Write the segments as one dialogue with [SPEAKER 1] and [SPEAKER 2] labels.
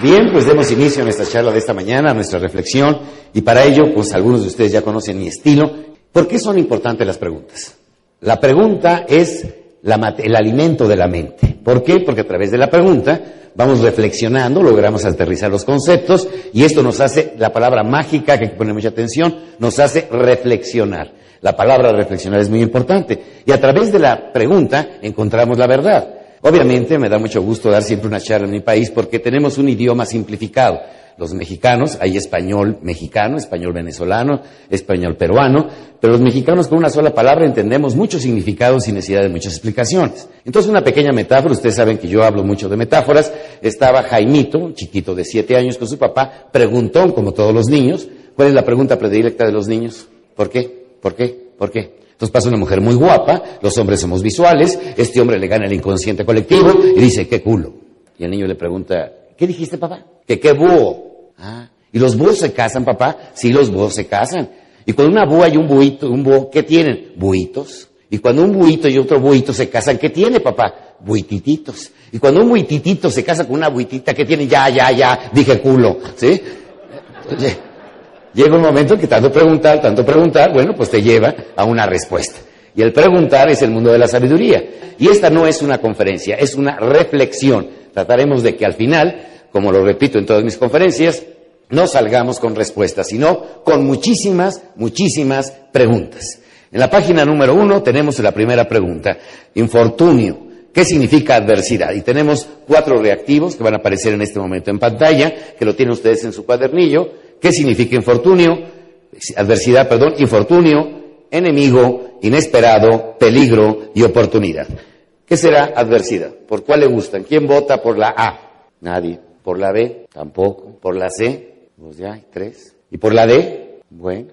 [SPEAKER 1] Bien, pues demos inicio a nuestra charla de esta mañana, a nuestra reflexión, y para ello, pues algunos de ustedes ya conocen mi estilo. ¿Por qué son importantes las preguntas? La pregunta es el alimento de la mente. ¿Por qué? Porque a través de la pregunta vamos reflexionando, logramos aterrizar los conceptos, y esto nos hace, la palabra mágica, que hay que poner mucha atención, nos hace reflexionar. La palabra reflexionar es muy importante. Y a través de la pregunta encontramos la verdad. Obviamente me da mucho gusto dar siempre una charla en mi país porque tenemos un idioma simplificado. Los mexicanos, hay español mexicano, español venezolano, español peruano, pero los mexicanos con una sola palabra entendemos muchos significados sin necesidad de muchas explicaciones. Entonces una pequeña metáfora, ustedes saben que yo hablo mucho de metáforas, estaba Jaimito, chiquito de siete años con su papá, preguntó, como todos los niños, ¿cuál es la pregunta predilecta de los niños? ¿Por qué? ¿Por qué? ¿Por qué? Entonces pasa una mujer muy guapa, los hombres somos visuales, este hombre le gana el inconsciente colectivo y dice, qué culo. Y el niño le pregunta, ¿qué dijiste, papá? Que qué búho. Ah, ¿y los búhos se casan, papá? Sí, los búhos se casan. Y cuando una búa y un buito, un búho, ¿qué tienen? Buitos. Y cuando un buito y otro buito se casan, ¿qué tiene, papá? Buitititos. Y cuando un buititito se casa con una buitita, ¿qué tiene? Ya, ya, ya, dije culo. ¿Sí? Oye, Llega un momento que tanto preguntar, tanto preguntar, bueno, pues te lleva a una respuesta. Y el preguntar es el mundo de la sabiduría. Y esta no es una conferencia, es una reflexión. Trataremos de que al final, como lo repito en todas mis conferencias, no salgamos con respuestas, sino con muchísimas, muchísimas preguntas. En la página número uno tenemos la primera pregunta, infortunio. ¿Qué significa adversidad? Y tenemos cuatro reactivos que van a aparecer en este momento en pantalla, que lo tienen ustedes en su cuadernillo. ¿Qué significa infortunio? Adversidad, perdón, infortunio, enemigo, inesperado, peligro y oportunidad. ¿Qué será adversidad? ¿Por cuál le gustan? ¿Quién vota por la A? Nadie. ¿Por la B? Tampoco. ¿Por la C? Pues ya hay tres. ¿Y por la D? Bueno.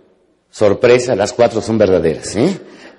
[SPEAKER 1] Sorpresa, las cuatro son verdaderas. ¿eh?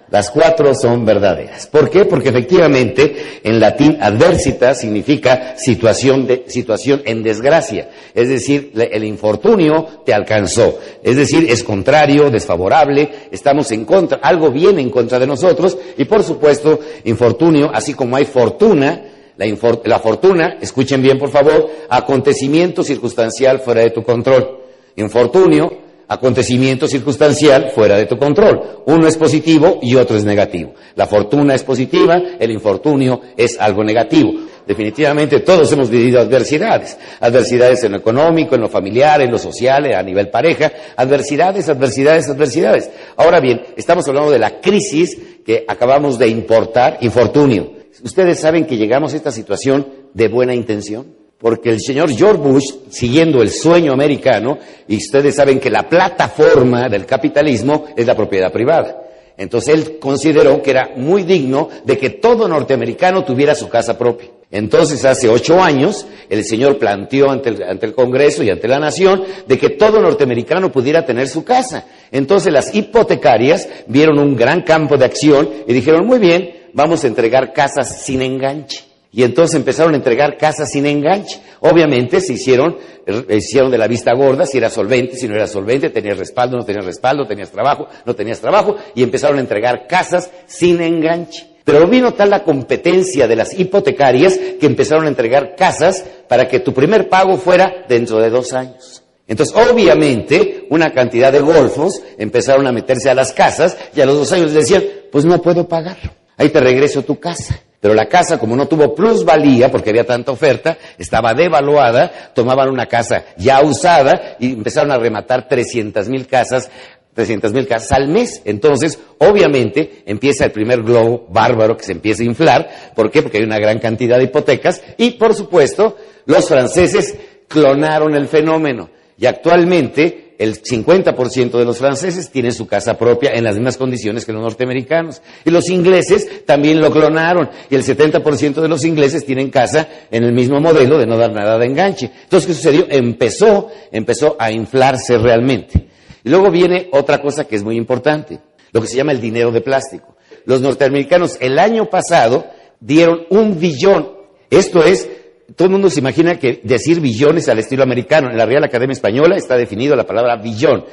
[SPEAKER 1] Las cuatro son verdaderas. ¿Por qué? Porque efectivamente en latín adversita significa situación, de, situación en desgracia. Es decir, el infortunio te alcanzó. Es decir, es contrario, desfavorable, estamos en contra, algo viene en contra de nosotros y por supuesto, infortunio, así como hay fortuna, la, la fortuna, escuchen bien por favor, acontecimiento circunstancial fuera de tu control. Infortunio, acontecimiento circunstancial fuera de tu control. Uno es positivo y otro es negativo. La fortuna es positiva, el infortunio es algo negativo. Definitivamente todos hemos vivido adversidades. Adversidades en lo económico, en lo familiar, en lo social, a nivel pareja. Adversidades, adversidades, adversidades. Ahora bien, estamos hablando de la crisis que acabamos de importar, infortunio. ¿Ustedes saben que llegamos a esta situación de buena intención? Porque el señor George Bush, siguiendo el sueño americano, y ustedes saben que la plataforma del capitalismo es la propiedad privada. Entonces él consideró que era muy digno de que todo norteamericano tuviera su casa propia. Entonces hace ocho años el señor planteó ante el, Congreso y ante la Nación de que todo norteamericano pudiera tener su casa. Entonces las hipotecarias vieron un gran campo de acción y dijeron, muy bien, vamos a entregar casas sin enganche. Y entonces empezaron a entregar casas sin enganche. Obviamente se hicieron, eh, hicieron de la vista gorda, si era solvente, si no era solvente, tenías respaldo, no tenías respaldo, tenías trabajo, no tenías trabajo, y empezaron a entregar casas sin enganche. Pero vino tal la competencia de las hipotecarias que empezaron a entregar casas para que tu primer pago fuera dentro de dos años. Entonces, obviamente, una cantidad de golfos empezaron a meterse a las casas y a los dos años decían, pues no puedo pagarlo. Ahí te regreso tu casa. Pero la casa, como no tuvo plusvalía, porque había tanta oferta, estaba devaluada, tomaban una casa ya usada y empezaron a rematar 300 mil casas, 300 mil casas al mes. Entonces, obviamente, empieza el primer globo bárbaro que se empieza a inflar. ¿Por qué? Porque hay una gran cantidad de hipotecas y, por supuesto, los franceses clonaron el fenómeno. Y actualmente el 50% de los franceses tienen su casa propia en las mismas condiciones que los norteamericanos. Y los ingleses también lo clonaron. Y el 70% de los ingleses tienen casa en el mismo modelo de no dar nada de enganche. Entonces, ¿qué sucedió? Empezó, empezó a inflarse realmente. Y luego viene otra cosa que es muy importante, lo que se llama el dinero de plástico. Los norteamericanos el año pasado dieron un billón. Esto es todo el mundo se imagina que decir billones al estilo americano. En la Real Academia Española está definido la palabra billón,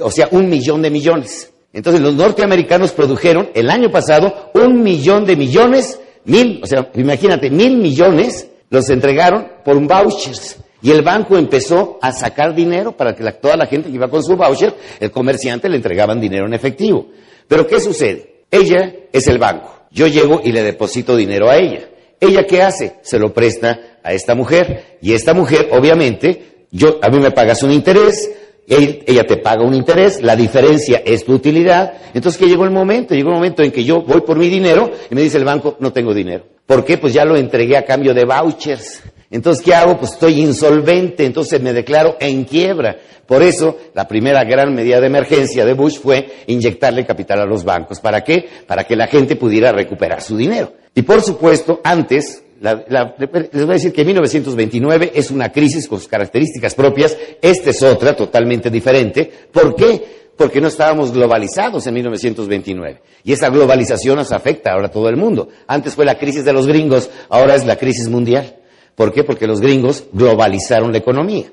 [SPEAKER 1] o sea, un millón de millones. Entonces los norteamericanos produjeron el año pasado un millón de millones, mil, o sea, imagínate, mil millones los entregaron por un vouchers. Y el banco empezó a sacar dinero para que toda la gente que iba con su voucher, el comerciante le entregaban dinero en efectivo. Pero ¿qué sucede? Ella es el banco. Yo llego y le deposito dinero a ella. ¿Ella qué hace? Se lo presta a esta mujer. Y esta mujer, obviamente, yo, a mí me pagas un interés, ella te paga un interés, la diferencia es tu utilidad. Entonces, ¿qué llegó el momento? Llegó el momento en que yo voy por mi dinero y me dice el banco, no tengo dinero. ¿Por qué? Pues ya lo entregué a cambio de vouchers. Entonces, ¿qué hago? Pues estoy insolvente, entonces me declaro en quiebra. Por eso, la primera gran medida de emergencia de Bush fue inyectarle capital a los bancos. ¿Para qué? Para que la gente pudiera recuperar su dinero. Y por supuesto, antes, les voy a decir que 1929 es una crisis con sus características propias, esta es otra totalmente diferente. ¿Por qué? Porque no estábamos globalizados en 1929. Y esa globalización nos afecta ahora a todo el mundo. Antes fue la crisis de los gringos, ahora es la crisis mundial. ¿Por qué? Porque los gringos globalizaron la economía.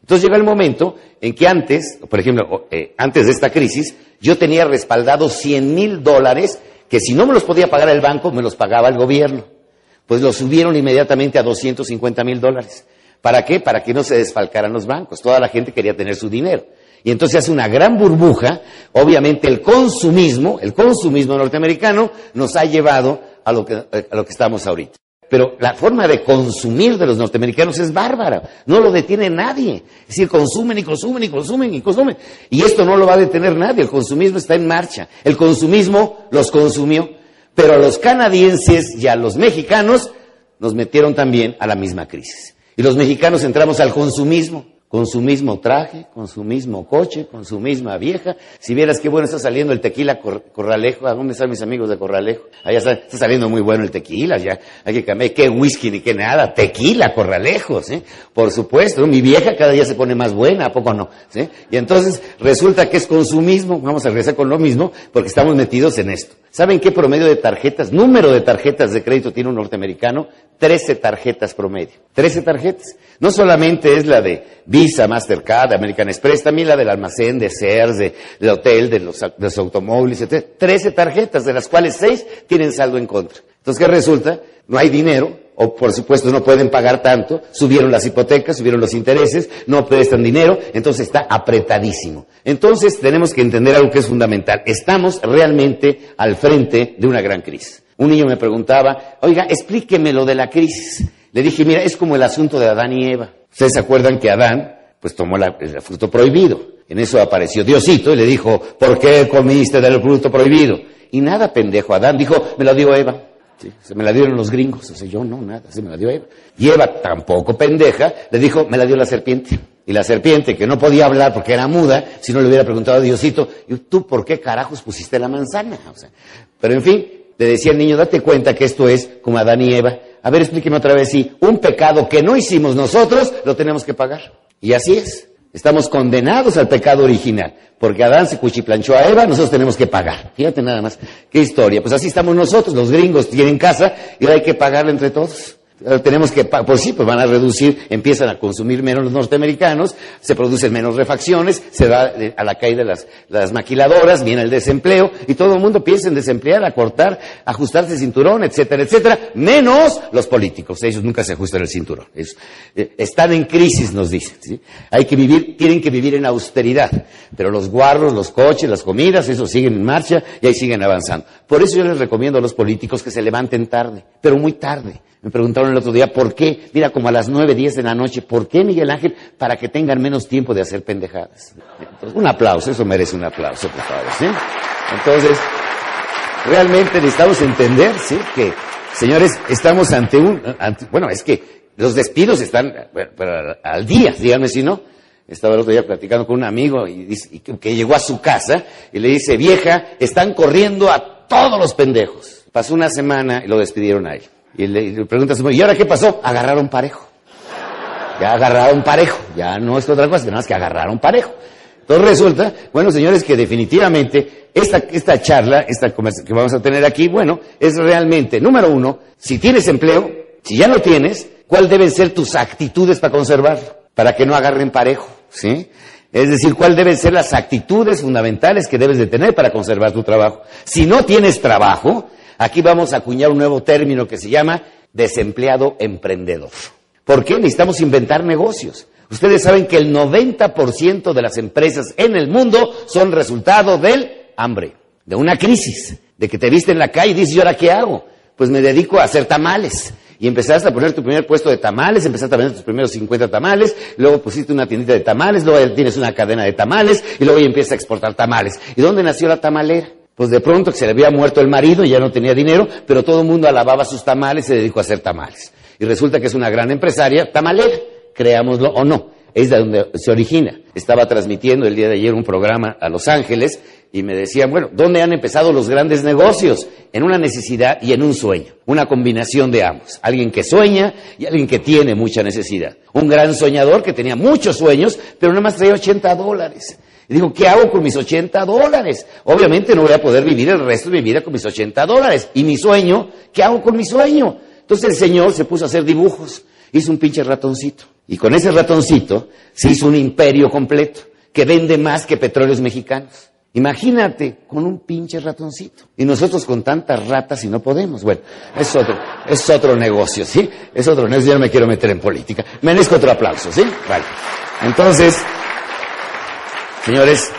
[SPEAKER 1] Entonces llega el momento en que antes, por ejemplo, eh, antes de esta crisis, yo tenía respaldado 100 mil dólares que si no me los podía pagar el banco, me los pagaba el gobierno. Pues los subieron inmediatamente a 250 mil dólares. ¿Para qué? Para que no se desfalcaran los bancos. Toda la gente quería tener su dinero. Y entonces hace una gran burbuja. Obviamente el consumismo, el consumismo norteamericano nos ha llevado a lo que, a lo que estamos ahorita. Pero la forma de consumir de los norteamericanos es bárbara. No lo detiene nadie. Es decir, consumen y consumen y consumen y consumen. Y esto no lo va a detener nadie. El consumismo está en marcha. El consumismo los consumió. Pero a los canadienses y a los mexicanos nos metieron también a la misma crisis. Y los mexicanos entramos al consumismo con su mismo traje, con su mismo coche, con su misma vieja. Si vieras qué bueno está saliendo el tequila Corralejo, ¿a dónde están mis amigos de Corralejo? Allá está, saliendo muy bueno el tequila, ya hay que cambiar, qué whisky ni qué nada, tequila Corralejos, ¿eh? Por supuesto, mi vieja cada día se pone más buena, ¿a poco no? ¿Sí? Y entonces resulta que es consumismo, vamos a regresar con lo mismo, porque estamos metidos en esto. ¿Saben qué promedio de tarjetas, número de tarjetas de crédito tiene un norteamericano? Trece tarjetas promedio. Trece tarjetas. No solamente es la de Visa, Mastercard, American Express, también la del almacén, de Sears, de, hotel, de los, de los automóviles, etc. Trece tarjetas, de las cuales seis tienen saldo en contra. Entonces, ¿qué resulta? No hay dinero, o por supuesto no pueden pagar tanto, subieron las hipotecas, subieron los intereses, no prestan dinero, entonces está apretadísimo. Entonces tenemos que entender algo que es fundamental. Estamos realmente al frente de una gran crisis. Un niño me preguntaba, oiga, explíqueme lo de la crisis. Le dije, mira, es como el asunto de Adán y Eva. Ustedes se acuerdan que Adán, pues tomó el fruto prohibido. En eso apareció Diosito y le dijo, ¿por qué comiste del fruto prohibido? Y nada, pendejo, Adán dijo, me lo dio Eva. Se me la dieron los gringos. O sea, yo no, nada, se me la dio Eva. Y Eva, tampoco pendeja, le dijo, me la dio la serpiente. Y la serpiente, que no podía hablar porque era muda, si no le hubiera preguntado a Diosito, ¿y tú por qué carajos pusiste la manzana? Pero en fin, le decía al niño, date cuenta que esto es como Adán y Eva. A ver, explíqueme otra vez si un pecado que no hicimos nosotros, lo tenemos que pagar. Y así es. Estamos condenados al pecado original, porque Adán se cuchiplanchó a Eva, nosotros tenemos que pagar. Fíjate nada más, qué historia. Pues así estamos nosotros, los gringos tienen casa y hay que pagarle entre todos. Eh, tenemos que, pues sí, pues van a reducir, empiezan a consumir menos los norteamericanos, se producen menos refacciones, se da a la caída las, las maquiladoras, viene el desempleo, y todo el mundo piensa en desemplear, a cortar, ajustarse el cinturón, etcétera, etcétera, menos los políticos, ellos nunca se ajustan el cinturón. Eh, están en crisis, nos dicen, ¿sí? Hay que vivir, tienen que vivir en austeridad, pero los guarros, los coches, las comidas, eso siguen en marcha y ahí siguen avanzando. Por eso yo les recomiendo a los políticos que se levanten tarde, pero muy tarde me preguntaron el otro día, ¿por qué? Mira, como a las nueve, diez de la noche, ¿por qué Miguel Ángel? Para que tengan menos tiempo de hacer pendejadas. un aplauso, eso merece un aplauso, por favor, ¿sí? Entonces, realmente necesitamos entender, ¿sí? Que, señores, estamos ante un, bueno, es que los despidos están al día, díganme si no. Estaba el otro día platicando con un amigo y que llegó a su casa y le dice, vieja, están corriendo a todos los pendejos. Pasó una semana y lo despidieron a él. Y le, pregunta a su ¿y ahora qué pasó? Agarraron parejo. Ya agarraron parejo. Ya no es otra cosa, nada más que agarraron parejo. Entonces resulta, bueno, señores, que definitivamente esta, esta charla, esta que vamos a tener aquí, bueno, es realmente, número uno, si tienes empleo, si ya lo tienes, ¿cuáles deben ser tus actitudes para conservarlo? Para que no agarren parejo, ¿sí? Es decir, cuáles deben ser las actitudes fundamentales que debes de tener para conservar tu trabajo. Si no tienes trabajo, Aquí vamos a acuñar un nuevo término que se llama desempleado emprendedor. ¿Por qué? Necesitamos inventar negocios. Ustedes saben que el 90% de las empresas en el mundo son resultado del hambre, de una crisis, de que te viste en la calle y dices, ¿y ahora qué hago? Pues me dedico a hacer tamales. Y empezaste a poner tu primer puesto de tamales, empezaste a vender tus primeros 50 tamales, luego pusiste una tiendita de tamales, luego tienes una cadena de tamales y luego empiezas a exportar tamales. ¿Y dónde nació la tamalera? Pues de pronto que se le había muerto el marido y ya no tenía dinero, pero todo el mundo alababa sus tamales y se dedicó a hacer tamales. Y resulta que es una gran empresaria tamalera, creámoslo o no. Es de donde se origina. Estaba transmitiendo el día de ayer un programa a Los Ángeles y me decían, bueno, ¿dónde han empezado los grandes negocios? En una necesidad y en un sueño. Una combinación de ambos. Alguien que sueña y alguien que tiene mucha necesidad. Un gran soñador que tenía muchos sueños, pero nada más traía 80 dólares. Y digo, ¿qué hago con mis 80 dólares? Obviamente no voy a poder vivir el resto de mi vida con mis 80 dólares. Y mi sueño, ¿qué hago con mi sueño? Entonces el señor se puso a hacer dibujos. Hizo un pinche ratoncito. Y con ese ratoncito se hizo un imperio completo que vende más que petróleos mexicanos. Imagínate con un pinche ratoncito. Y nosotros con tantas ratas y no podemos. Bueno, es otro, es otro negocio, ¿sí? Es otro negocio. Yo no me quiero meter en política. Merezco otro aplauso, ¿sí? Vale. Entonces, señores,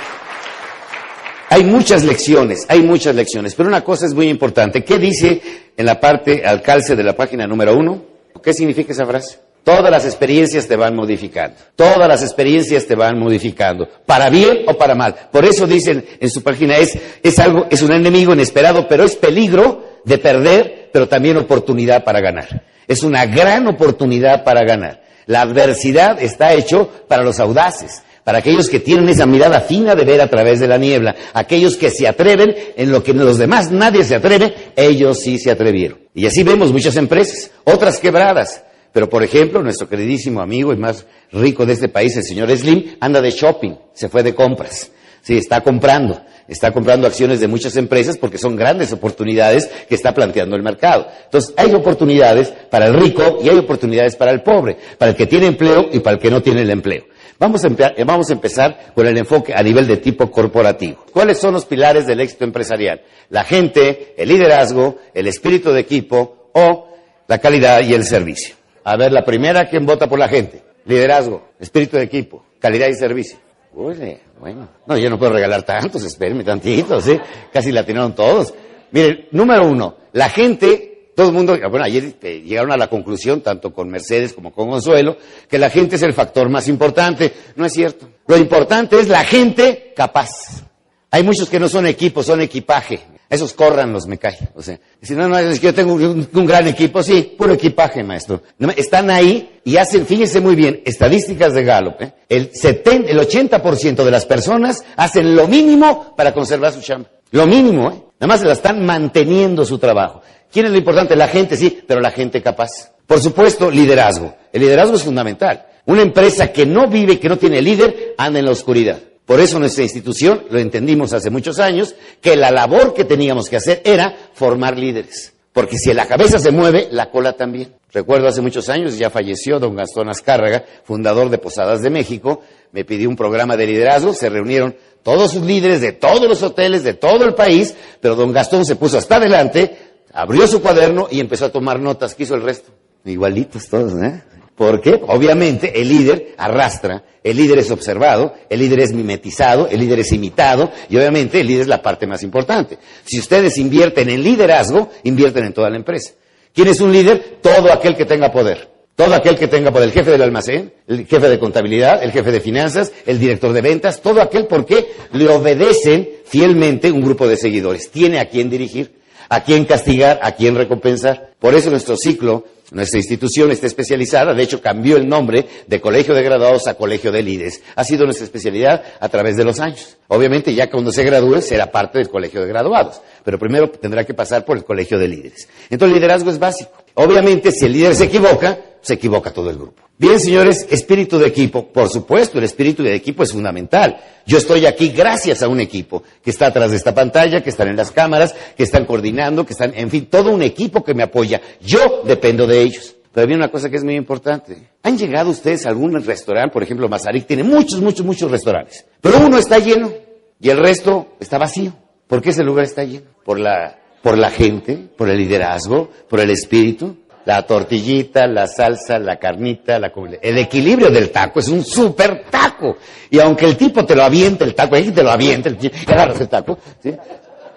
[SPEAKER 1] hay muchas lecciones, hay muchas lecciones, pero una cosa es muy importante. ¿Qué dice en la parte al calce de la página número uno? ¿Qué significa esa frase? Todas las experiencias te van modificando. Todas las experiencias te van modificando. Para bien o para mal. Por eso dicen en su página es, es algo, es un enemigo inesperado, pero es peligro de perder, pero también oportunidad para ganar. Es una gran oportunidad para ganar. La adversidad está hecho para los audaces, para aquellos que tienen esa mirada fina de ver a través de la niebla, aquellos que se atreven en lo que los demás nadie se atreve, ellos sí se atrevieron. Y así vemos muchas empresas, otras quebradas, pero, por ejemplo, nuestro queridísimo amigo y más rico de este país, el señor Slim, anda de shopping, se fue de compras. Sí, está comprando, está comprando acciones de muchas empresas porque son grandes oportunidades que está planteando el mercado. Entonces, hay oportunidades para el rico y hay oportunidades para el pobre, para el que tiene empleo y para el que no tiene el empleo. Vamos a, eh, vamos a empezar con el enfoque a nivel de tipo corporativo. ¿Cuáles son los pilares del éxito empresarial? La gente, el liderazgo, el espíritu de equipo o la calidad y el servicio. A ver, la primera, ¿quién vota por la gente? Liderazgo, espíritu de equipo, calidad y servicio. Uy, bueno. No, yo no puedo regalar tantos, espérenme tantito, ¿sí? Casi la tiraron todos. Miren, número uno, la gente, todo el mundo, bueno, ayer eh, llegaron a la conclusión, tanto con Mercedes como con Consuelo, que la gente es el factor más importante. No es cierto. Lo importante es la gente capaz. Hay muchos que no son equipos, son equipaje. Esos corran los me cae. O sea, si no, no, es que yo tengo un, gran equipo, sí, puro equipaje, maestro. Están ahí y hacen, fíjense muy bien, estadísticas de Gallup, ¿eh? el, 70, el 80% de las personas hacen lo mínimo para conservar su chamba. Lo mínimo, ¿eh? Nada más se la están manteniendo su trabajo. ¿Quién es lo importante? La gente, sí, pero la gente capaz. Por supuesto, liderazgo. El liderazgo es fundamental. Una empresa que no vive, que no tiene líder, anda en la oscuridad. Por eso nuestra institución, lo entendimos hace muchos años, que la labor que teníamos que hacer era formar líderes. Porque si la cabeza se mueve, la cola también. Recuerdo hace muchos años, ya falleció don Gastón Azcárraga, fundador de Posadas de México, me pidió un programa de liderazgo, se reunieron todos sus líderes de todos los hoteles de todo el país, pero don Gastón se puso hasta adelante, abrió su cuaderno y empezó a tomar notas. ¿Qué hizo el resto? Igualitos todos, ¿eh? Porque obviamente el líder arrastra, el líder es observado, el líder es mimetizado, el líder es imitado y obviamente el líder es la parte más importante. Si ustedes invierten en liderazgo, invierten en toda la empresa. ¿Quién es un líder? Todo aquel que tenga poder. Todo aquel que tenga poder, el jefe del almacén, el jefe de contabilidad, el jefe de finanzas, el director de ventas, todo aquel porque le obedecen fielmente un grupo de seguidores. Tiene a quién dirigir, a quién castigar, a quién recompensar. Por eso nuestro ciclo nuestra institución está especializada, de hecho cambió el nombre de Colegio de Graduados a Colegio de Líderes. Ha sido nuestra especialidad a través de los años. Obviamente ya cuando se gradúe será parte del Colegio de Graduados, pero primero tendrá que pasar por el Colegio de Líderes. Entonces el liderazgo es básico. Obviamente si el líder se equivoca, se equivoca todo el grupo. Bien, señores, espíritu de equipo. Por supuesto, el espíritu de equipo es fundamental. Yo estoy aquí gracias a un equipo que está atrás de esta pantalla, que están en las cámaras, que están coordinando, que están, en fin, todo un equipo que me apoya. Yo dependo de ellos. Pero hay una cosa que es muy importante. ¿Han llegado ustedes a algún restaurante? Por ejemplo, Mazarik tiene muchos, muchos, muchos restaurantes. Pero uno está lleno y el resto está vacío. ¿Por qué ese lugar está lleno? Por la, por la gente, por el liderazgo, por el espíritu. La tortillita, la salsa, la carnita, la el equilibrio del taco es un super taco. Y aunque el tipo te lo aviente el taco, ahí te lo avienta, el, agarras el taco, ¿sí?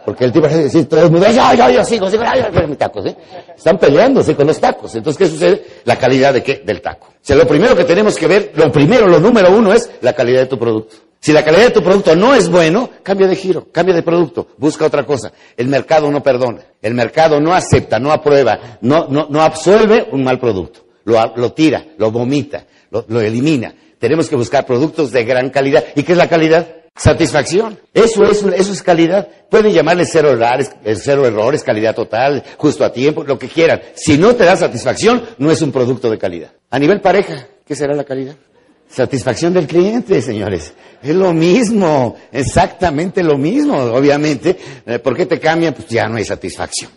[SPEAKER 1] Porque el tipo dice, todo el yo, yo, yo sigo, sigo, yo, yo, mi taco, ¿sí? Están peleándose con los tacos. Entonces, ¿qué sucede? La calidad de qué? Del taco. O sea, lo primero que tenemos que ver, lo primero, lo número uno es la calidad de tu producto. Si la calidad de tu producto no es bueno, cambia de giro, cambia de producto, busca otra cosa. El mercado no perdona, el mercado no acepta, no aprueba, no, no, no absuelve un mal producto. Lo, lo tira, lo vomita, lo, lo elimina. Tenemos que buscar productos de gran calidad. ¿Y qué es la calidad? Satisfacción. Eso es, eso es calidad. Pueden llamarle cero errores, cero errores, calidad total, justo a tiempo, lo que quieran. Si no te da satisfacción, no es un producto de calidad. A nivel pareja, ¿qué será la calidad? Satisfacción del cliente, señores. Es lo mismo, exactamente lo mismo, obviamente. Eh, ¿Por qué te cambian? Pues ya no hay satisfacción.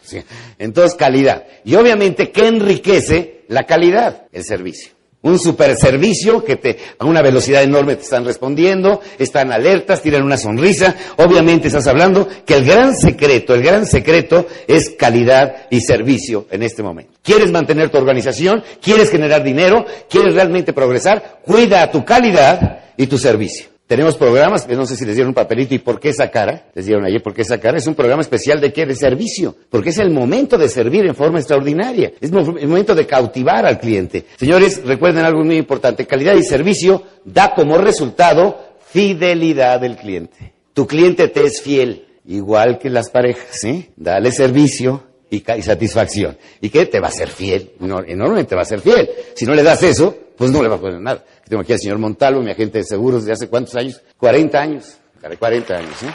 [SPEAKER 1] Entonces, calidad. Y obviamente, ¿qué enriquece la calidad? El servicio. Un super servicio que te, a una velocidad enorme te están respondiendo, están alertas, tiran una sonrisa. Obviamente estás hablando que el gran secreto, el gran secreto es calidad y servicio en este momento. ¿Quieres mantener tu organización? ¿Quieres generar dinero? ¿Quieres realmente progresar? Cuida tu calidad y tu servicio. Tenemos programas, no sé si les dieron un papelito y por qué esa cara, les dieron ayer por qué esa cara, es un programa especial de qué, de servicio, porque es el momento de servir en forma extraordinaria, es el momento de cautivar al cliente. Señores, recuerden algo muy importante, calidad y servicio da como resultado fidelidad del cliente. Tu cliente te es fiel, igual que las parejas, ¿sí? Dale servicio, y, satisfacción. ¿Y qué? Te va a ser fiel. enormemente va a ser fiel. Si no le das eso, pues no le va a poner nada. Tengo aquí al señor Montalvo, mi agente de seguros de hace cuántos años? 40 años. 40 años, ¿eh?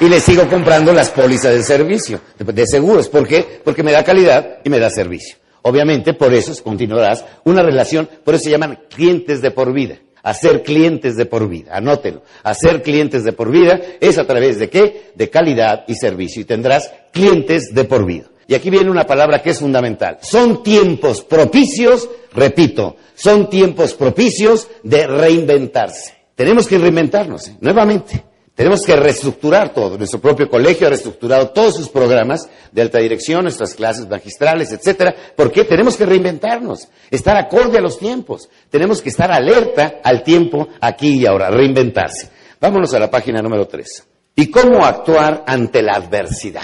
[SPEAKER 1] Y le sigo comprando las pólizas de servicio, de, seguros. ¿Por qué? Porque me da calidad y me da servicio. Obviamente, por eso continuarás una relación, por eso se llaman clientes de por vida. Hacer clientes de por vida, anótelo. Hacer clientes de por vida es a través de qué? De calidad y servicio. Y tendrás clientes de por vida. Y aquí viene una palabra que es fundamental. Son tiempos propicios, repito, son tiempos propicios de reinventarse. Tenemos que reinventarnos, ¿eh? nuevamente. Tenemos que reestructurar todo. Nuestro propio colegio ha reestructurado todos sus programas de alta dirección, nuestras clases magistrales, etcétera. porque Tenemos que reinventarnos, estar acorde a los tiempos. Tenemos que estar alerta al tiempo aquí y ahora, reinventarse. Vámonos a la página número tres. ¿Y cómo actuar ante la adversidad?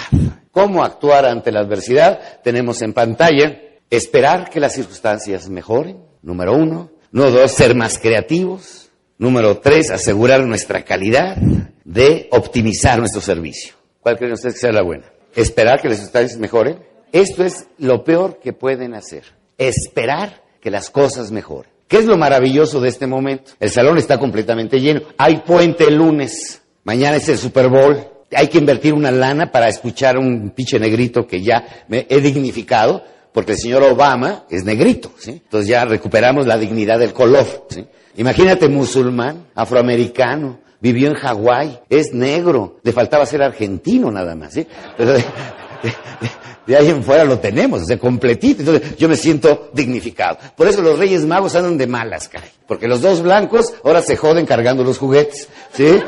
[SPEAKER 1] ¿Cómo actuar ante la adversidad? Tenemos en pantalla esperar que las circunstancias mejoren, número uno. Número dos, ser más creativos. Número tres, asegurar nuestra calidad de optimizar nuestro servicio. ¿Cuál creen ustedes que sea la buena? Esperar que las circunstancias mejoren. Esto es lo peor que pueden hacer. Esperar que las cosas mejoren. ¿Qué es lo maravilloso de este momento? El salón está completamente lleno. Hay puente el lunes. Mañana es el Super Bowl. Hay que invertir una lana para escuchar a un pinche negrito que ya me he dignificado, porque el señor Obama es negrito, ¿sí? Entonces ya recuperamos la dignidad del color, ¿sí? Imagínate musulmán, afroamericano, vivió en Hawái, es negro, le faltaba ser argentino nada más, ¿sí? Pero de, ahí en fuera lo tenemos, de completito. Entonces yo me siento dignificado. Por eso los Reyes Magos andan de malas, caray. Porque los dos blancos ahora se joden cargando los juguetes, ¿sí?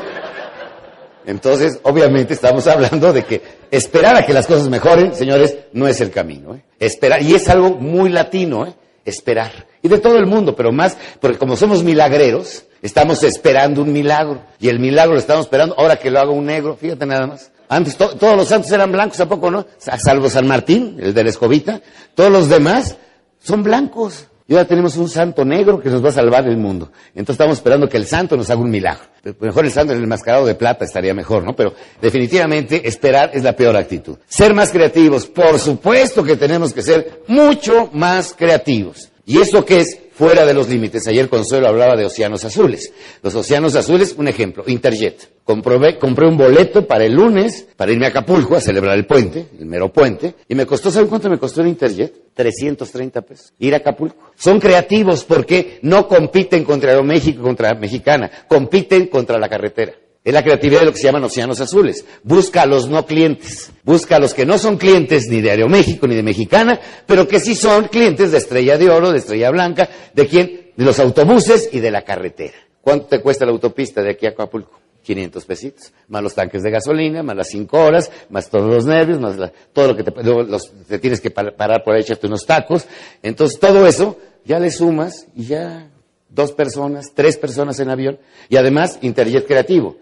[SPEAKER 1] Entonces, obviamente estamos hablando de que esperar a que las cosas mejoren, señores, no es el camino. ¿eh? Esperar, y es algo muy latino, ¿eh? esperar. Y de todo el mundo, pero más, porque como somos milagreros, estamos esperando un milagro. Y el milagro lo estamos esperando, ahora que lo haga un negro, fíjate nada más. Antes todos los santos eran blancos, ¿a poco no? Salvo San Martín, el de la escobita. Todos los demás son blancos. Y ahora tenemos un santo negro que nos va a salvar el mundo. Entonces estamos esperando que el santo nos haga un milagro. Mejor el santo en el mascarado de plata estaría mejor, ¿no? Pero definitivamente esperar es la peor actitud. Ser más creativos, por supuesto que tenemos que ser mucho más creativos. ¿Y eso qué es? Fuera de los límites. Ayer Consuelo hablaba de océanos azules. Los océanos azules, un ejemplo, Interjet. Compré, compré un boleto para el lunes para irme a Acapulco a celebrar el puente, el mero puente, y me costó, ¿saben cuánto me costó el Interjet? 330 pesos. Ir a Acapulco. Son creativos porque no compiten contra Aeroméxico, contra Mexicana, compiten contra la carretera. Es la creatividad de lo que se llaman océanos azules. Busca a los no clientes. Busca a los que no son clientes ni de Aeroméxico ni de Mexicana, pero que sí son clientes de Estrella de Oro, de Estrella Blanca, de quién? De los autobuses y de la carretera. ¿Cuánto te cuesta la autopista de aquí a Acapulco? 500 pesitos, más los tanques de gasolina, más las 5 horas, más todos los nervios, más todo lo que te, tienes que parar por ahí, echarte unos tacos. Entonces, todo eso ya le sumas y ya dos personas, tres personas en avión. Y además, Interjet creativo.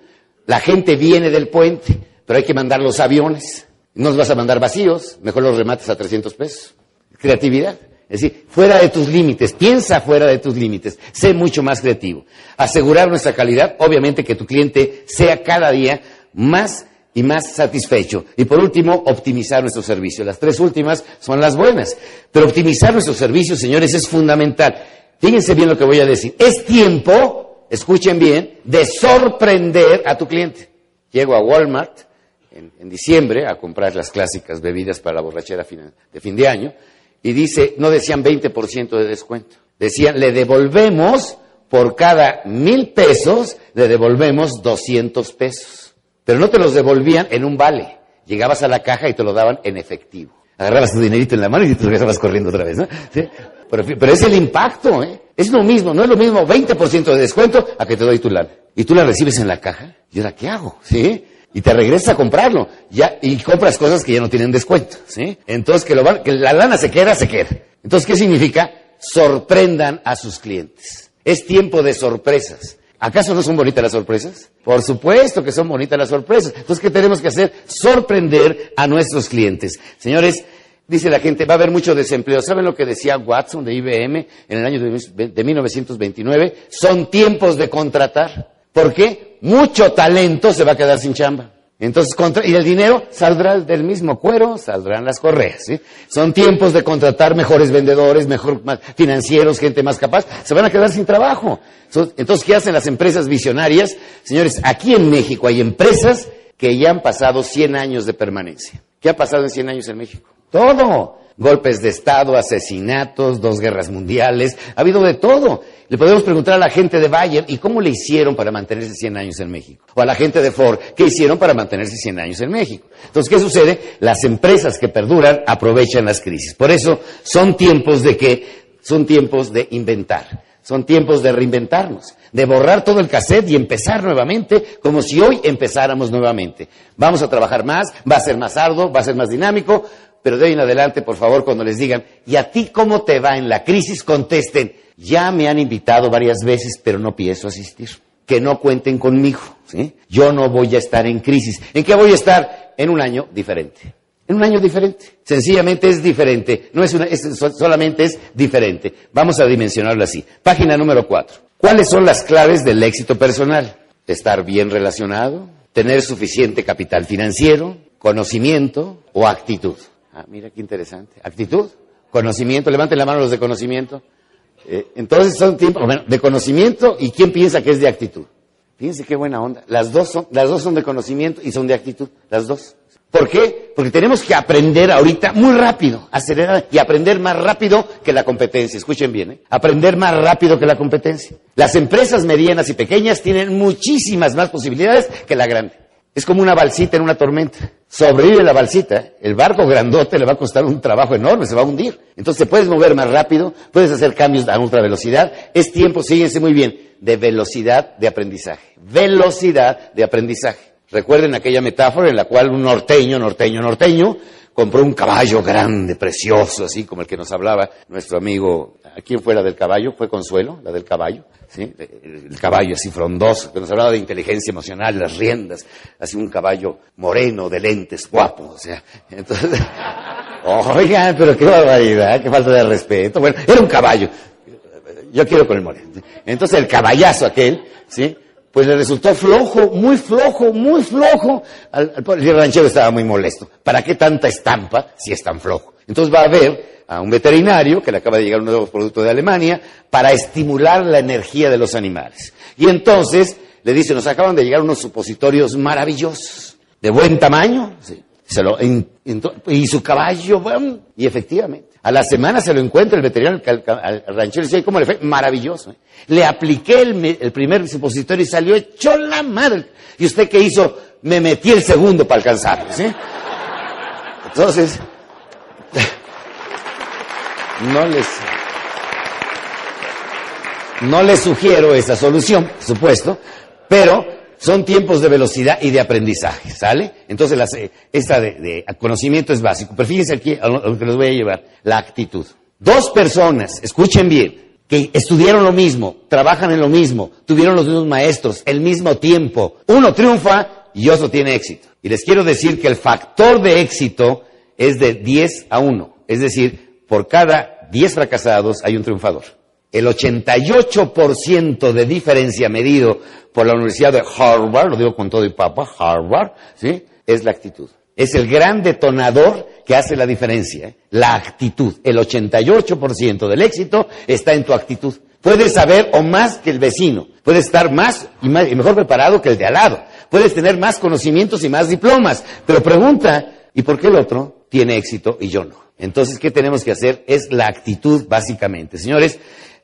[SPEAKER 1] La gente viene del puente, pero hay que mandar los aviones. No los vas a mandar vacíos, mejor los remates a 300 pesos. Creatividad. Es decir, fuera de tus límites, piensa fuera de tus límites, sé mucho más creativo. Asegurar nuestra calidad, obviamente que tu cliente sea cada día más y más satisfecho. Y por último, optimizar nuestro servicio. Las tres últimas son las buenas. Pero optimizar nuestro servicio, señores, es fundamental. Fíjense bien lo que voy a decir. Es tiempo, escuchen bien, de sorprender a tu cliente. Llego a Walmart en, diciembre a comprar las clásicas bebidas para la borrachera de fin de año y dice, no decían 20% de descuento, decían, le devolvemos por cada mil pesos, le devolvemos 200 pesos. Pero no te los devolvían en un vale. Llegabas a la caja y te lo daban en efectivo. Agarrabas tu dinerito en la mano y te regresabas corriendo otra vez, ¿no? Pero, es el impacto, ¿eh? Es lo mismo, no es lo mismo 20% de descuento a que te doy tu lana. Y tú la recibes en la caja. ¿Y ahora qué hago? ¿Sí? y te regresas a comprarlo, ya, y compras cosas que ya no tienen descuento, ¿sí? Entonces, que, lo que la lana se queda, se queda. Entonces, ¿qué significa? Sorprendan a sus clientes. Es tiempo de sorpresas. ¿Acaso no son bonitas las sorpresas? Por supuesto que son bonitas las sorpresas. Entonces, ¿qué tenemos que hacer? Sorprender a nuestros clientes. Señores, dice la gente, va a haber mucho desempleo. ¿Saben lo que decía Watson de IBM en el año de 1929? Son tiempos de contratar. ¿Por qué? Mucho talento se va a quedar sin chamba. Entonces, y el dinero saldrá del mismo cuero, saldrán las correas. ¿sí? Son tiempos de contratar mejores vendedores, mejor financieros, gente más capaz. Se van a quedar sin trabajo. Entonces, ¿qué hacen las empresas visionarias? Señores, aquí en México hay empresas que ya han pasado 100 años de permanencia. ¿Qué ha pasado en 100 años en México? Todo golpes de Estado, asesinatos, dos guerras mundiales, ha habido de todo. Le podemos preguntar a la gente de Bayer, ¿y cómo le hicieron para mantenerse 100 años en México? O a la gente de Ford, ¿qué hicieron para mantenerse 100 años en México? Entonces, ¿qué sucede? Las empresas que perduran aprovechan las crisis. Por eso son tiempos de que, son tiempos de inventar, son tiempos de reinventarnos, de borrar todo el cassette y empezar nuevamente como si hoy empezáramos nuevamente. Vamos a trabajar más, va a ser más arduo, va a ser más dinámico, pero de ahí en adelante, por favor, cuando les digan, ¿y a ti cómo te va en la crisis? Contesten, ya me han invitado varias veces, pero no pienso asistir. Que no cuenten conmigo, ¿sí? Yo no voy a estar en crisis. ¿En qué voy a estar? En un año diferente. En un año diferente. Sencillamente es diferente. No es, una, solamente es diferente. Vamos a dimensionarlo así. Página número cuatro. ¿Cuáles son las claves del éxito personal? Estar bien relacionado, tener suficiente capital financiero, conocimiento o actitud. Ah, mira qué interesante. Actitud, conocimiento, levanten la mano los de conocimiento. Eh, entonces son tiempos de conocimiento y quién piensa que es de actitud. Fíjense qué buena onda. Las dos son, las dos son de conocimiento y son de actitud, las dos. ¿Por qué? Porque tenemos que aprender ahorita muy rápido, acelerar y aprender más rápido que la competencia. Escuchen bien, ¿eh? aprender más rápido que la competencia. Las empresas medianas y pequeñas tienen muchísimas más posibilidades que la grande. Es como una balsita en una tormenta. Sobrevive la balsita, el barco grandote le va a costar un trabajo enorme, se va a hundir. Entonces te puedes mover más rápido, puedes hacer cambios a ultra velocidad. Es tiempo, síguense muy bien, de velocidad de aprendizaje. Velocidad de aprendizaje. Recuerden aquella metáfora en la cual un norteño, norteño, norteño, compró un caballo grande, precioso, así como el que nos hablaba nuestro amigo. ¿A quién fue la del caballo? ¿Fue Consuelo, la del caballo? ¿Sí? El caballo así frondoso, que nos hablaba de inteligencia emocional, las riendas, así un caballo moreno, de lentes, guapo, o sea, entonces, oigan, pero qué barbaridad, qué falta de respeto. Bueno, era un caballo. Yo quiero con el moreno. Entonces el caballazo aquel, ¿sí? pues le resultó flojo, muy flojo, muy flojo. Al, el ranchero estaba muy molesto. ¿Para qué tanta estampa si es tan flojo? Entonces va a ver a un veterinario que le acaba de llegar un nuevo producto de Alemania para estimular la energía de los animales. Y entonces le dice, nos acaban de llegar unos supositorios maravillosos, de buen tamaño, se lo, y su caballo, bueno, y efectivamente, a la semana se lo encuentra el veterinario al, ranchero y dice, ¿cómo le fue? Maravilloso. ¿eh? Le apliqué el, primer supositorio y salió hecho la madre. ¿Y usted qué hizo? Me metí el segundo para alcanzarlo, ¿sí? Entonces, no les, no les sugiero esa solución, por supuesto, pero son tiempos de velocidad y de aprendizaje, ¿sale? Entonces, eh, esta de, conocimiento es básico. Pero fíjense aquí a lo, a lo que les voy a llevar, la actitud. Dos personas, escuchen bien, que estudiaron lo mismo, trabajan en lo mismo, tuvieron los mismos maestros, el mismo tiempo. Uno triunfa y otro tiene éxito. Y les quiero decir que el factor de éxito es de 10 a 1. Es decir, por cada 10 fracasados hay un triunfador. El 88% de diferencia medido por la Universidad de Harvard, lo digo con todo y papa, Harvard, ¿sí? Es la actitud. Es el gran detonador que hace la diferencia. ¿eh? La actitud. El 88% del éxito está en tu actitud. Puedes saber o más que el vecino. Puedes estar más y, más y mejor preparado que el de al lado. Puedes tener más conocimientos y más diplomas. Pero pregunta, ¿y por qué el otro tiene éxito y yo no? Entonces, ¿qué tenemos que hacer? Es la actitud, básicamente. Señores,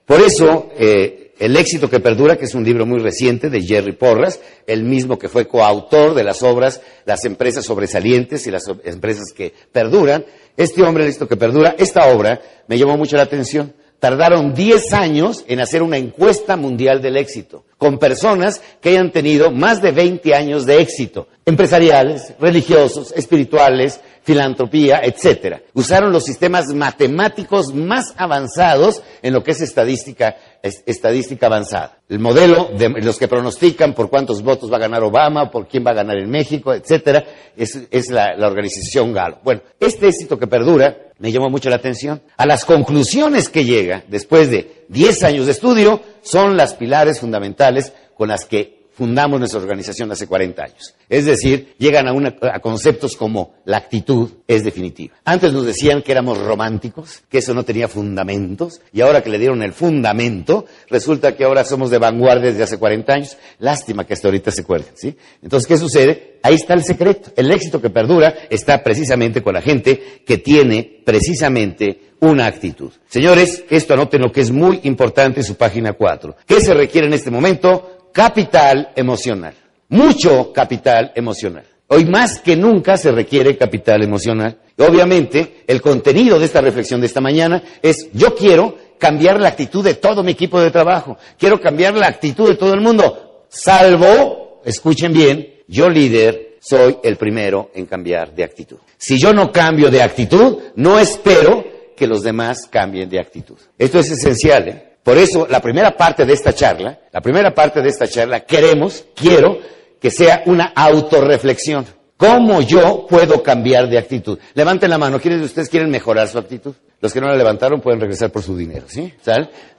[SPEAKER 1] por eso, eh, El éxito que perdura, que es un libro muy reciente de Jerry Porras, el mismo que fue coautor de las obras Las empresas sobresalientes y las empresas que perduran. Este hombre, El éxito que perdura, esta obra me llamó mucho la atención. Tardaron 10 años en hacer una encuesta mundial del éxito, con personas que hayan tenido más de 20 años de éxito, empresariales, religiosos, espirituales, filantropía, etcétera. Usaron los sistemas matemáticos más avanzados en lo que es estadística, es, estadística avanzada. El modelo de los que pronostican por cuántos votos va a ganar Obama, por quién va a ganar en México, etcétera, es, es la, la organización Galo. Bueno, este éxito que perdura me llamó mucho la atención. A las conclusiones que llega después de 10 años de estudio son las pilares fundamentales con las que fundamos nuestra organización hace 40 años. Es decir, llegan a, una, a, conceptos como la actitud es definitiva. Antes nos decían que éramos románticos, que eso no tenía fundamentos, y ahora que le dieron el fundamento, resulta que ahora somos de vanguardia desde hace 40 años. Lástima que hasta ahorita se acuerden, ¿sí? Entonces, ¿qué sucede? Ahí está el secreto. El éxito que perdura está precisamente con la gente que tiene precisamente una actitud. Señores, esto anoten lo que es muy importante en su página 4. ¿Qué se requiere en este momento? Capital emocional, mucho capital emocional. Hoy más que nunca se requiere capital emocional. Obviamente, el contenido de esta reflexión de esta mañana es, yo quiero cambiar la actitud de todo mi equipo de trabajo, quiero cambiar la actitud de todo el mundo, salvo, escuchen bien, yo líder soy el primero en cambiar de actitud. Si yo no cambio de actitud, no espero que los demás cambien de actitud. Esto es esencial, ¿eh? Por eso, la primera parte de esta charla, la primera parte de esta charla, queremos, quiero, que sea una autorreflexión. ¿Cómo yo puedo cambiar de actitud? Levanten la mano. ¿Quiénes de ustedes quieren mejorar su actitud? Los que no la levantaron pueden regresar por su dinero, ¿sí?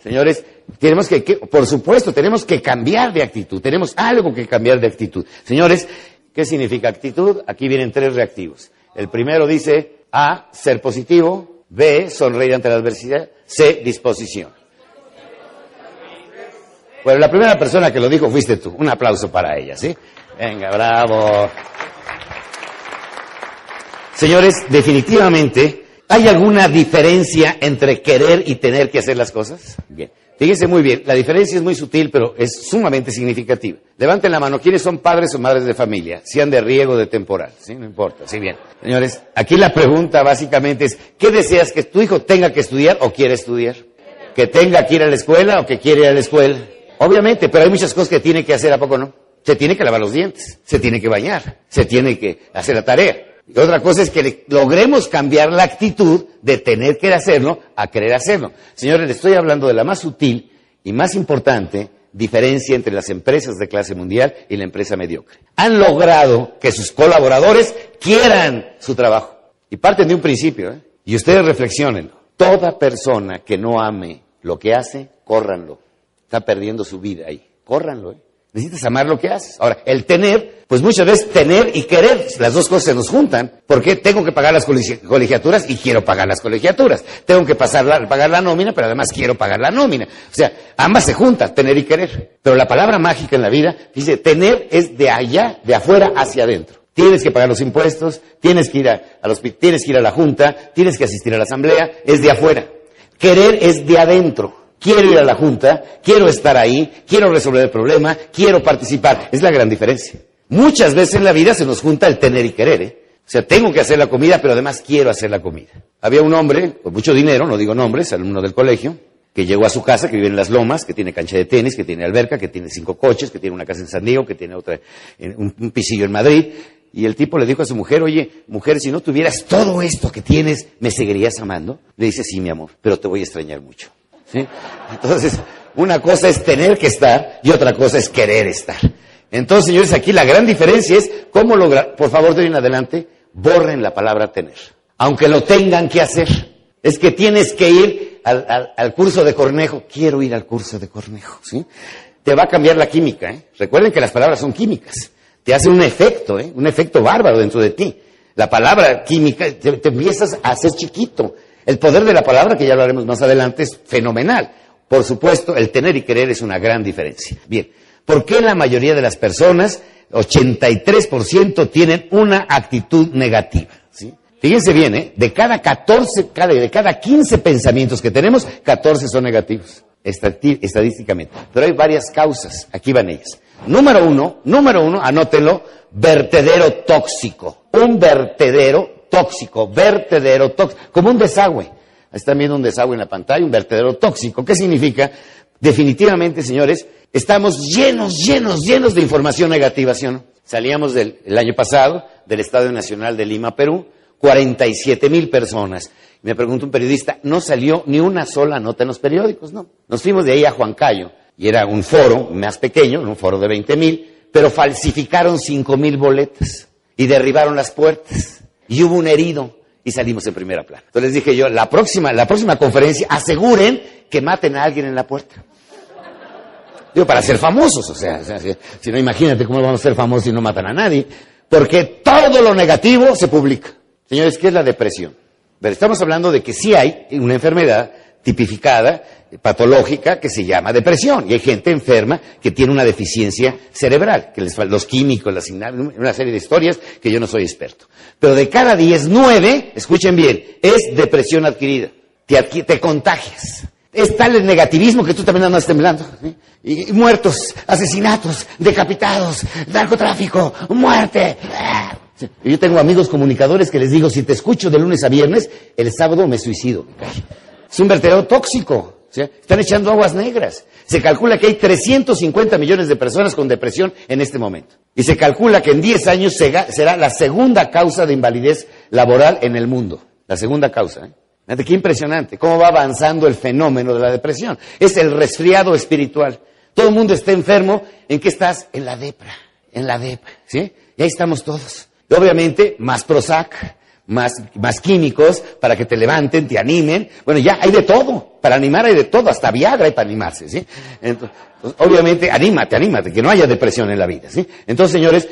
[SPEAKER 1] Señores, tenemos que, por supuesto, tenemos que cambiar de actitud. Tenemos algo que cambiar de actitud. Señores, ¿qué significa actitud? Aquí vienen tres reactivos. El primero dice A, ser positivo. B, sonreír ante la adversidad. C, disposición. Bueno, la primera persona que lo dijo fuiste tú. Un aplauso para ella, ¿sí? Venga, bravo. Señores, definitivamente, ¿hay alguna diferencia entre querer y tener que hacer las cosas? Bien. Fíjense muy bien, la diferencia es muy sutil, pero es sumamente significativa. Levanten la mano, ¿quiénes son padres o madres de familia? Sean de riego de temporal, ¿sí? No importa, sí, bien. Señores, aquí la pregunta básicamente es, ¿qué deseas que tu hijo tenga que estudiar o quiere estudiar? ¿Que tenga que ir a la escuela o que quiere ir a la escuela? Obviamente, pero hay muchas cosas que tiene que hacer, ¿a poco no? Se tiene que lavar los dientes, se tiene que bañar, se tiene que hacer la tarea. Y otra cosa es que logremos cambiar la actitud de tener que hacerlo a querer hacerlo. Señores, les estoy hablando de la más sutil y más importante diferencia entre las empresas de clase mundial y la empresa mediocre. Han logrado que sus colaboradores quieran su trabajo. Y parten de un principio, ¿eh? Y ustedes reflexionen. Toda persona que no ame lo que hace, córranlo. Está perdiendo su vida ahí. Córranlo, ¿eh? Necesitas amar lo que haces. Ahora, el tener, pues muchas veces tener y querer, las dos cosas se nos juntan. Porque tengo que pagar las colegiaturas y quiero pagar las colegiaturas. Tengo que pasar la, pagar la nómina, pero además quiero pagar la nómina. O sea, ambas se juntan, tener y querer. Pero la palabra mágica en la vida dice, tener es de allá, de afuera hacia adentro. Tienes que pagar los impuestos, tienes que ir a, a los, tienes que ir a la junta, tienes que asistir a la asamblea, es de afuera. Querer es de adentro quiero ir a la junta, quiero estar ahí, quiero resolver el problema, quiero participar. Es la gran diferencia. Muchas veces en la vida se nos junta el tener y querer. ¿eh? O sea, tengo que hacer la comida, pero además quiero hacer la comida. Había un hombre con mucho dinero, no digo nombres, alumno del colegio, que llegó a su casa, que vive en Las Lomas, que tiene cancha de tenis, que tiene alberca, que tiene cinco coches, que tiene una casa en San Diego, que tiene otra, un, un pisillo en Madrid. Y el tipo le dijo a su mujer, oye, mujer, si no tuvieras todo esto que tienes, ¿me seguirías amando? Le dice, sí, mi amor, pero te voy a extrañar mucho. ¿Sí? Entonces, una cosa es tener que estar y otra cosa es querer estar. Entonces, señores, aquí la gran diferencia es cómo lograr, por favor, de hoy en adelante, borren la palabra tener. Aunque lo tengan que hacer. Es que tienes que ir al, curso de Cornejo. Quiero ir al curso de Cornejo, ¿sí? Te va a cambiar la química, ¿eh? Recuerden que las palabras son químicas. Te hace un efecto, ¿eh? Un efecto bárbaro dentro de ti. La palabra química, te, te empiezas a hacer chiquito. El poder de la palabra, que ya lo haremos más adelante, es fenomenal. Por supuesto, el tener y querer es una gran diferencia. Bien. ¿Por qué la mayoría de las personas, 83%, tienen una actitud negativa? ¿sí? Fíjense bien, ¿eh? de cada 14, de cada 15 pensamientos que tenemos, 14 son negativos, estadísticamente. Pero hay varias causas, aquí van ellas. Número uno, número uno, anótenlo, vertedero tóxico. Un vertedero tóxico, vertedero tóxico, como un desagüe. Están viendo un desagüe en la pantalla, un vertedero tóxico. ¿Qué significa? Definitivamente, señores, estamos llenos, llenos, llenos de información negativa, ¿sí o no? Salíamos del, el año pasado del Estadio Nacional de Lima, Perú, 47 mil personas. Me pregunta un periodista, no salió ni una sola nota en los periódicos, ¿no? Nos fuimos de ahí a Juancayo, y era un foro más pequeño, un foro de 20 mil, pero falsificaron 5 mil boletas y derribaron las puertas. Y hubo un herido y salimos en primera plana. Entonces les dije yo, la próxima, la próxima conferencia, aseguren que maten a alguien en la puerta. Digo, para ser famosos, o sea, si, no, imagínate cómo vamos a ser famosos si no matan a nadie. Porque todo lo negativo se publica. Señores, ¿qué es la depresión? Pero estamos hablando de que sí hay una enfermedad tipificada, patológica, que se llama depresión. Y hay gente enferma que tiene una deficiencia cerebral, que les, los químicos, las, una serie de historias que yo no soy experto. Pero de cada 10, 9, escuchen bien, es depresión adquirida. Te, te contagias. Es tal el negativismo que tú también andas temblando. Y, muertos, asesinatos, decapitados, narcotráfico, muerte. Yo tengo amigos comunicadores que les digo, si te escucho de lunes a viernes, el sábado me suicido. Es un vertedero tóxico. Están echando aguas negras. Se calcula que hay 350 millones de personas con depresión en este momento. Y se calcula que en 10 años será la segunda causa de invalidez laboral en el mundo. La segunda causa. ¿eh? Qué impresionante, cómo va avanzando el fenómeno de la depresión. Es el resfriado espiritual. Todo el mundo está enfermo. ¿En qué estás? En la depra, en la depra, ¿sí? Y ahí estamos todos. Obviamente, más Prozac, más, más químicos para que te levanten, te animen. Bueno, ya hay de todo. Para animar hay de todo, hasta Viagra hay para animarse, ¿sí? Entonces, obviamente, anímate, anímate, que no haya depresión en la vida, ¿sí? Entonces, señores,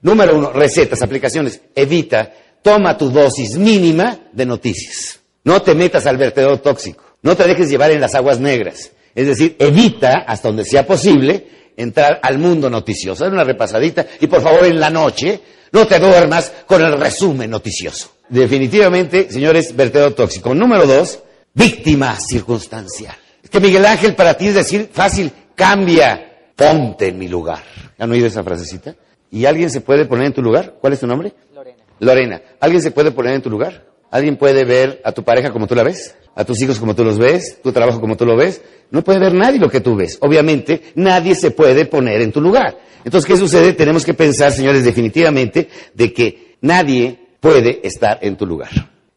[SPEAKER 1] número uno, recetas, aplicaciones, evita, toma tu dosis mínima de noticias. No te metas al vertedero tóxico. No te dejes llevar en las aguas negras. Es decir, evita, hasta donde sea posible, entrar al mundo noticioso. Haz una repasadita y por favor en la noche no te duermas con el resumen noticioso. Definitivamente, señores, vertedero tóxico. Número dos, víctima circunstancial. Es que Miguel Ángel para ti es decir fácil, cambia, ponte en mi lugar. ¿Han oído esa frasecita? ¿Y alguien se puede poner en tu lugar? ¿Cuál es tu nombre?
[SPEAKER 2] Lorena.
[SPEAKER 1] Lorena. ¿Alguien se puede poner en tu lugar? ¿Alguien puede ver a tu pareja como tú la ves? ¿A tus hijos como tú los ves? ¿Tu trabajo como tú lo ves? No puede ver nadie lo que tú ves. Obviamente, nadie se puede poner en tu lugar. Entonces, ¿qué sucede? Tenemos que pensar, señores, definitivamente, de que nadie puede estar en tu lugar.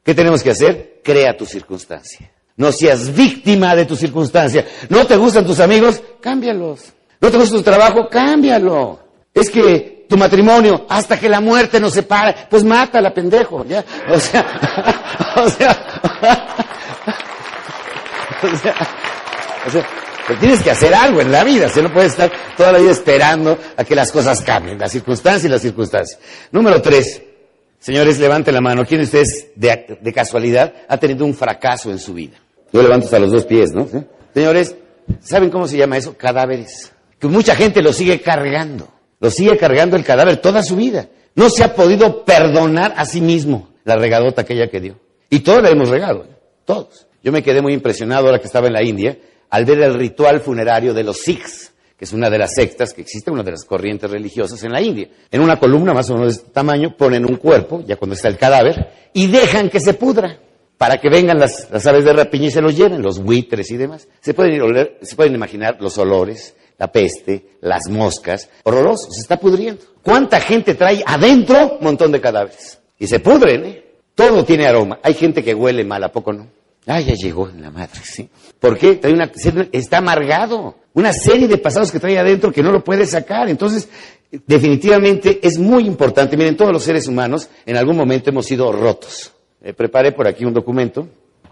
[SPEAKER 1] ¿Qué tenemos que hacer? Crea tu circunstancia. No seas víctima de tu circunstancia. ¿No te gustan tus amigos? Cámbialos. ¿No te gusta tu trabajo? Cámbialo. Es que tu matrimonio hasta que la muerte nos separe, pues mátala, pendejo, ¿ya? O sea, o sea, o sea, o sea, tienes que hacer algo en la vida, si no puedes estar toda la vida esperando a que las cosas cambien, las circunstancias y las circunstancias. Número tres, señores, levante la mano, ¿quién de ustedes de, de casualidad ha tenido un fracaso en su vida? Yo levanto hasta los dos pies, ¿no? Señores, ¿saben cómo se llama eso? Cadáveres. Que mucha gente lo sigue cargando. Lo sigue cargando el cadáver toda su vida. No se ha podido perdonar a sí mismo la regadota aquella que dio. Y todos le hemos regado, ¿eh? todos. Yo me quedé muy impresionado ahora que estaba en la India al ver el ritual funerario de los Sikhs, que es una de las sectas que existe, una de las corrientes religiosas en la India. En una columna más o menos de este tamaño ponen un cuerpo, ya cuando está el cadáver, y dejan que se pudra. para que vengan las, aves de rapiña y se los lleven, los buitres y demás. Se pueden, oler, se pueden imaginar los olores, la peste, las moscas, horroroso, se está pudriendo. ¿Cuánta gente trae adentro un montón de cadáveres? Y se pudren, ¿eh? Todo tiene aroma. Hay gente que huele mal, ¿a poco no? Ah, ya llegó la madre, ¿sí? ¿Por qué? Trae una, está amargado. Una serie de pasados que trae adentro que no lo puede sacar. Entonces, definitivamente es muy importante. Miren, todos los seres humanos en algún momento hemos sido rotos. Eh, preparé por aquí un documento.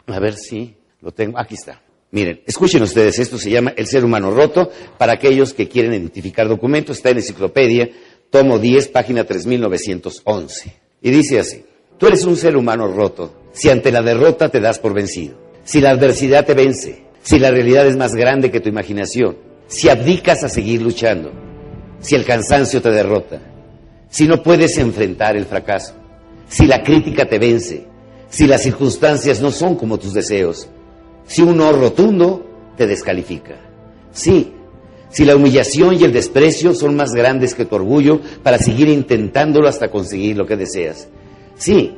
[SPEAKER 1] A ver si lo tengo. Aquí está. Miren, escuchen ustedes, esto se llama El ser humano roto para aquellos que quieren identificar documentos. Está en enciclopedia, tomo 10, página 3911. Y dice así, tú eres un ser humano roto si ante la derrota te das por vencido, si la adversidad te vence, si la realidad es más grande que tu imaginación, si abdicas a seguir luchando, si el cansancio te derrota, si no puedes enfrentar el fracaso, si la crítica te vence, si las circunstancias no son como tus deseos, si un no rotundo te descalifica. Sí, si la humillación y el desprecio son más grandes que tu orgullo para seguir intentándolo hasta conseguir lo que deseas. Sí,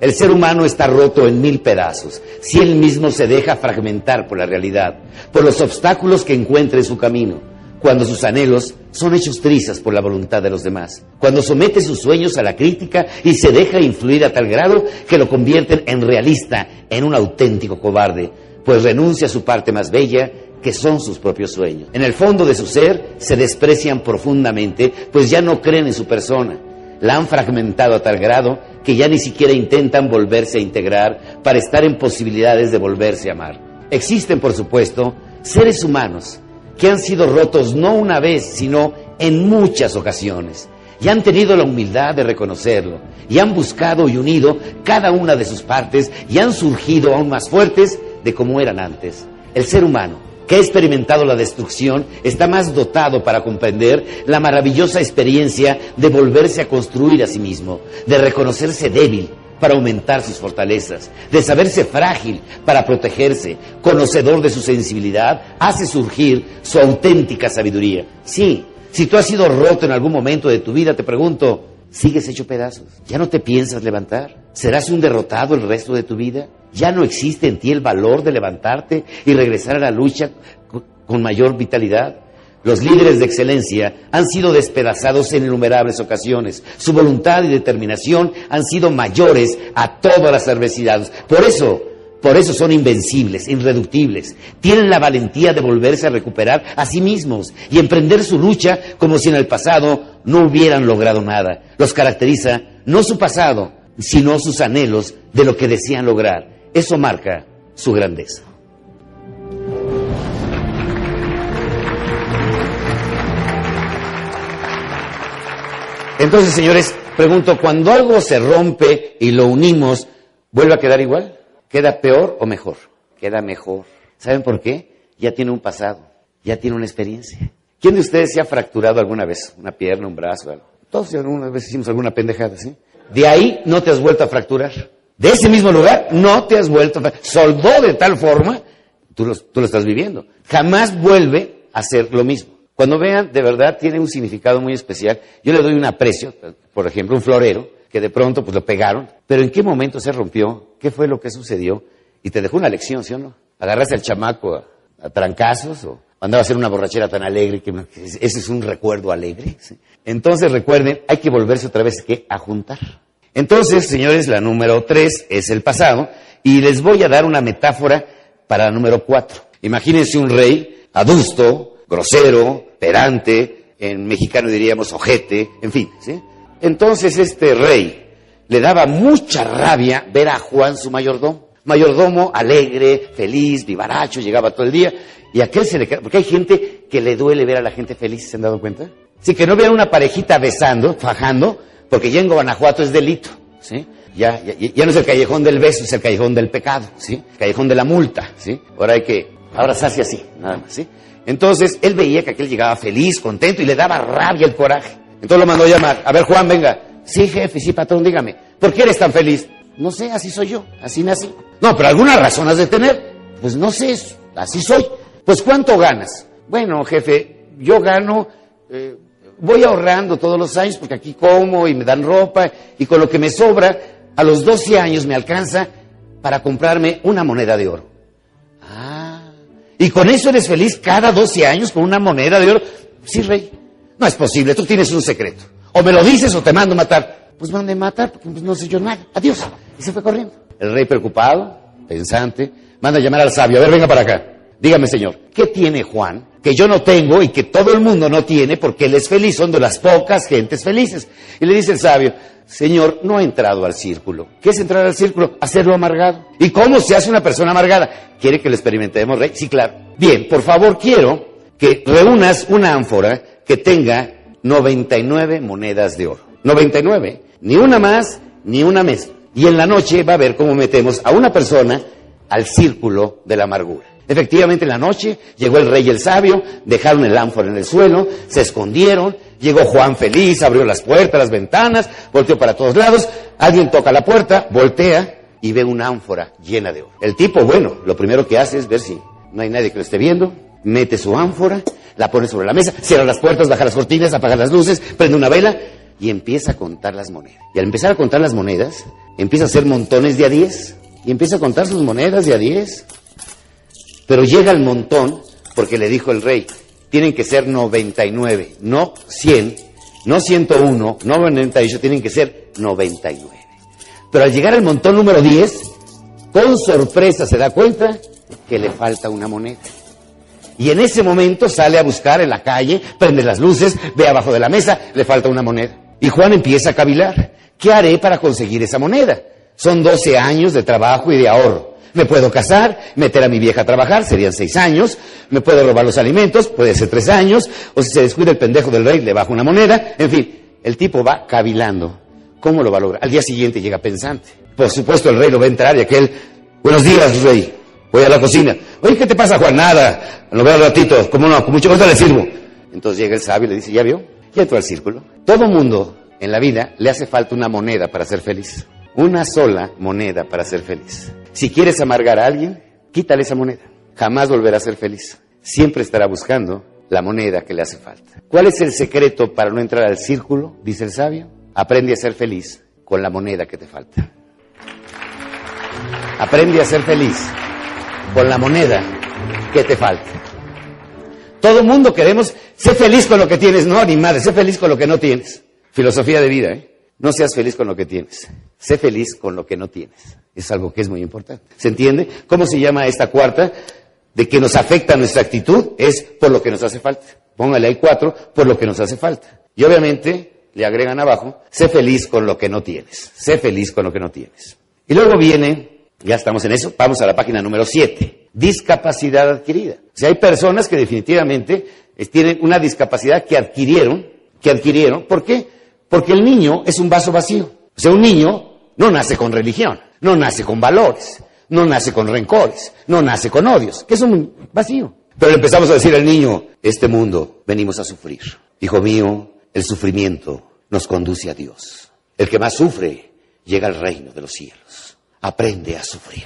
[SPEAKER 1] el ser humano está roto en mil pedazos si él mismo se deja fragmentar por la realidad, por los obstáculos que encuentra en su camino, cuando sus anhelos son hechos trizas por la voluntad de los demás, cuando somete sus sueños a la crítica y se deja influir a tal grado que lo convierten en realista, en un auténtico cobarde, pues renuncia a su parte más bella que son sus propios sueños. En el fondo de su ser se desprecian profundamente, pues ya no creen en su persona. La han fragmentado a tal grado que ya ni siquiera intentan volverse a integrar para estar en posibilidades de volverse a amar. Existen, por supuesto, seres humanos que han sido rotos no una vez, sino en muchas ocasiones, y han tenido la humildad de reconocerlo, y han buscado y unido cada una de sus partes, y han surgido aún más fuertes de como eran antes. El ser humano que ha experimentado la destrucción está más dotado para comprender la maravillosa experiencia de volverse a construir a sí mismo, de reconocerse débil para aumentar sus fortalezas, de saberse frágil para protegerse, conocedor de su sensibilidad, hace surgir su auténtica sabiduría. Sí, si tú has sido roto en algún momento de tu vida, te pregunto, ¿sigues hecho pedazos? ¿Ya no te piensas levantar? ¿Serás un derrotado el resto de tu vida? Ya no existe en ti el valor de levantarte y regresar a la lucha con mayor vitalidad. Los líderes de excelencia han sido despedazados en innumerables ocasiones. Su voluntad y determinación han sido mayores a todas las adversidades. Por eso, por eso son invencibles, irreductibles. Tienen la valentía de volverse a recuperar a sí mismos y emprender su lucha como si en el pasado no hubieran logrado nada. Los caracteriza no su pasado, sino sus anhelos de lo que desean lograr. Eso marca su grandeza. Entonces, señores, pregunto, cuando algo se rompe y lo unimos, ¿vuelve a quedar igual? ¿Queda peor o mejor? Queda mejor. ¿Saben por qué? Ya tiene un pasado, ya tiene una experiencia. ¿Quién de ustedes se ha fracturado alguna vez? Una pierna, un brazo, algo. Todos alguna vez hicimos alguna pendejada, ¿sí? De ahí no te has vuelto a fracturar de ese mismo lugar, no te has vuelto, soldó de tal forma, tú lo, lo estás viviendo. Jamás vuelve a ser lo mismo. Cuando vean, de verdad tiene un significado muy especial. Yo le doy un aprecio, por ejemplo, un florero, que de pronto pues lo pegaron, pero ¿en qué momento se rompió? ¿Qué fue lo que sucedió? Y te dejó una lección, ¿sí o no? Agarraste al chamaco a, trancazos o andaba a hacer una borrachera tan alegre que, ese es un recuerdo alegre. Entonces recuerden, hay que volverse otra vez que a juntar. Entonces, señores, la número tres es el pasado y les voy a dar una metáfora para la número cuatro. Imagínense un rey adusto, grosero, perante, en mexicano diríamos ojete, en fin, ¿sí? Entonces este rey le daba mucha rabia ver a Juan su mayordomo. Mayordomo alegre, feliz, vivaracho, llegaba todo el día. Y aquel se le porque hay gente que le duele ver a la gente feliz, ¿se han dado cuenta? Sí, que no vean una parejita besando, fajando, porque ya en Guanajuato es delito, ¿sí? Ya, ya, no es el callejón del beso, es el callejón del pecado, ¿sí? callejón de la multa, ¿sí? Ahora hay que abrazarse así, nada más, ¿sí? Entonces, él veía que aquel llegaba feliz, contento y le daba rabia el coraje. Entonces lo mandó a llamar. A ver, Juan, venga. Sí, jefe, sí, patrón, dígame. ¿Por qué eres tan feliz? No sé, así soy yo, así nací. No, pero alguna razón has de tener. Pues no sé, así soy. Pues ¿cuánto ganas? Bueno, jefe, yo gano eh, voy ahorrando todos los años porque aquí como y me dan ropa y con lo que me sobra, a los 12 años me alcanza para comprarme una moneda de oro. Ah, y con eso eres feliz cada 12 años con una moneda de oro. Sí, rey. No es posible, tú tienes un secreto. O me lo dices o te mando matar. Pues mande matar, porque pues, no sé yo nada. Adiós. Y se fue corriendo. El rey preocupado, pensante, manda a llamar al sabio. A ver, venga para acá. Dígame, señor, ¿qué tiene Juan que yo no tengo y que todo el mundo no tiene porque él es feliz? Son de las pocas gentes felices. Y le dice el sabio, Señor, no ha entrado al círculo. ¿Qué es entrar al círculo? Hacerlo amargado. ¿Y cómo se hace una persona amargada? ¿Quiere que lo experimentemos, rey? Sí, claro. Bien, por favor, quiero que reúnas una ánfora que tenga 99 monedas de oro. 99. Ni una más, ni una menos. Y en la noche va a ver cómo metemos a una persona al círculo de la amargura. Efectivamente, en la noche llegó el rey y el sabio, dejaron el ánfora en el suelo, se escondieron, llegó Juan feliz, abrió las puertas, las ventanas, volteó para todos lados, alguien toca la puerta, voltea y ve una ánfora llena de oro. El tipo, bueno, lo primero que hace es ver si no hay nadie que lo esté viendo, mete su ánfora, la pone sobre la mesa, cierra las puertas, baja las cortinas, apaga las luces, prende una vela y empieza a contar las monedas. Y al empezar a contar las monedas, empieza a hacer montones de a 10 y empieza a contar sus monedas de a 10. Pero llega el montón porque le dijo el rey, tienen que ser 99, no 100, no 101, no 98, tienen que ser 99. Pero al llegar al montón número 10, con sorpresa se da cuenta que le falta una moneda. Y en ese momento sale a buscar en la calle, prende las luces, ve abajo de la mesa, le falta una moneda. Y Juan empieza a cavilar. ¿Qué haré para conseguir esa moneda? Son 12 años de trabajo y de ahorro. Me puedo casar, meter a mi vieja a trabajar, serían seis años. Me puedo robar los alimentos, puede ser tres años. O si se descuida el pendejo del rey, le bajo una moneda. En fin, el tipo va cavilando. ¿Cómo lo va a lograr? Al día siguiente llega pensante. Por supuesto, el rey lo va a entrar y aquel, buenos días, rey. Voy a la cocina. Oye, ¿qué te pasa, Juan? Nada. Lo veo al ratito. ¿Cómo no? Con mucho gusto le sirvo. Entonces llega el sabio y le dice, ¿ya vio? Ya entró al círculo. Todo mundo en la vida le hace falta una moneda para ser feliz. Una sola moneda para ser feliz. Si quieres amargar a alguien, quítale esa moneda. Jamás volverá a ser feliz. Siempre estará buscando la moneda que le hace falta. ¿Cuál es el secreto para no entrar al círculo? Dice el sabio. Aprende a ser feliz con la moneda que te falta. Aprende a ser feliz con la moneda que te falta. Todo mundo queremos ser feliz con lo que tienes. No, ni madre, sé feliz con lo que no tienes. Filosofía de vida, ¿eh? No seas feliz con lo que tienes. Sé feliz con lo que no tienes. Es algo que es muy importante. ¿Se entiende? ¿Cómo se llama esta cuarta? De que nos afecta nuestra actitud es por lo que nos hace falta. Póngale ahí cuatro, por lo que nos hace falta. Y obviamente le agregan abajo, sé feliz con lo que no tienes. Sé feliz con lo que no tienes. Y luego viene, ya estamos en eso, vamos a la página número siete. Discapacidad adquirida. O sea, hay personas que definitivamente tienen una discapacidad que adquirieron, que adquirieron. ¿Por qué? Porque el niño es un vaso vacío. O sea, un niño no nace con religión, no nace con valores, no nace con rencores, no nace con odios, que es un vacío. Pero le empezamos a decir al niño, este mundo venimos a sufrir. Hijo mío, el sufrimiento nos conduce a Dios. El que más sufre llega al reino de los cielos. Aprende a sufrir.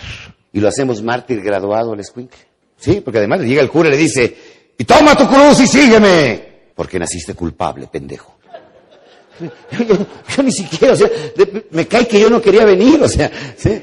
[SPEAKER 1] Y lo hacemos mártir graduado al escuincle. Sí, porque además llega el cura y le dice, y toma tu cruz y sígueme. Porque naciste culpable, pendejo. Yo, ni siquiera, o sea, me cae que yo no quería venir, o sea, ¿sí?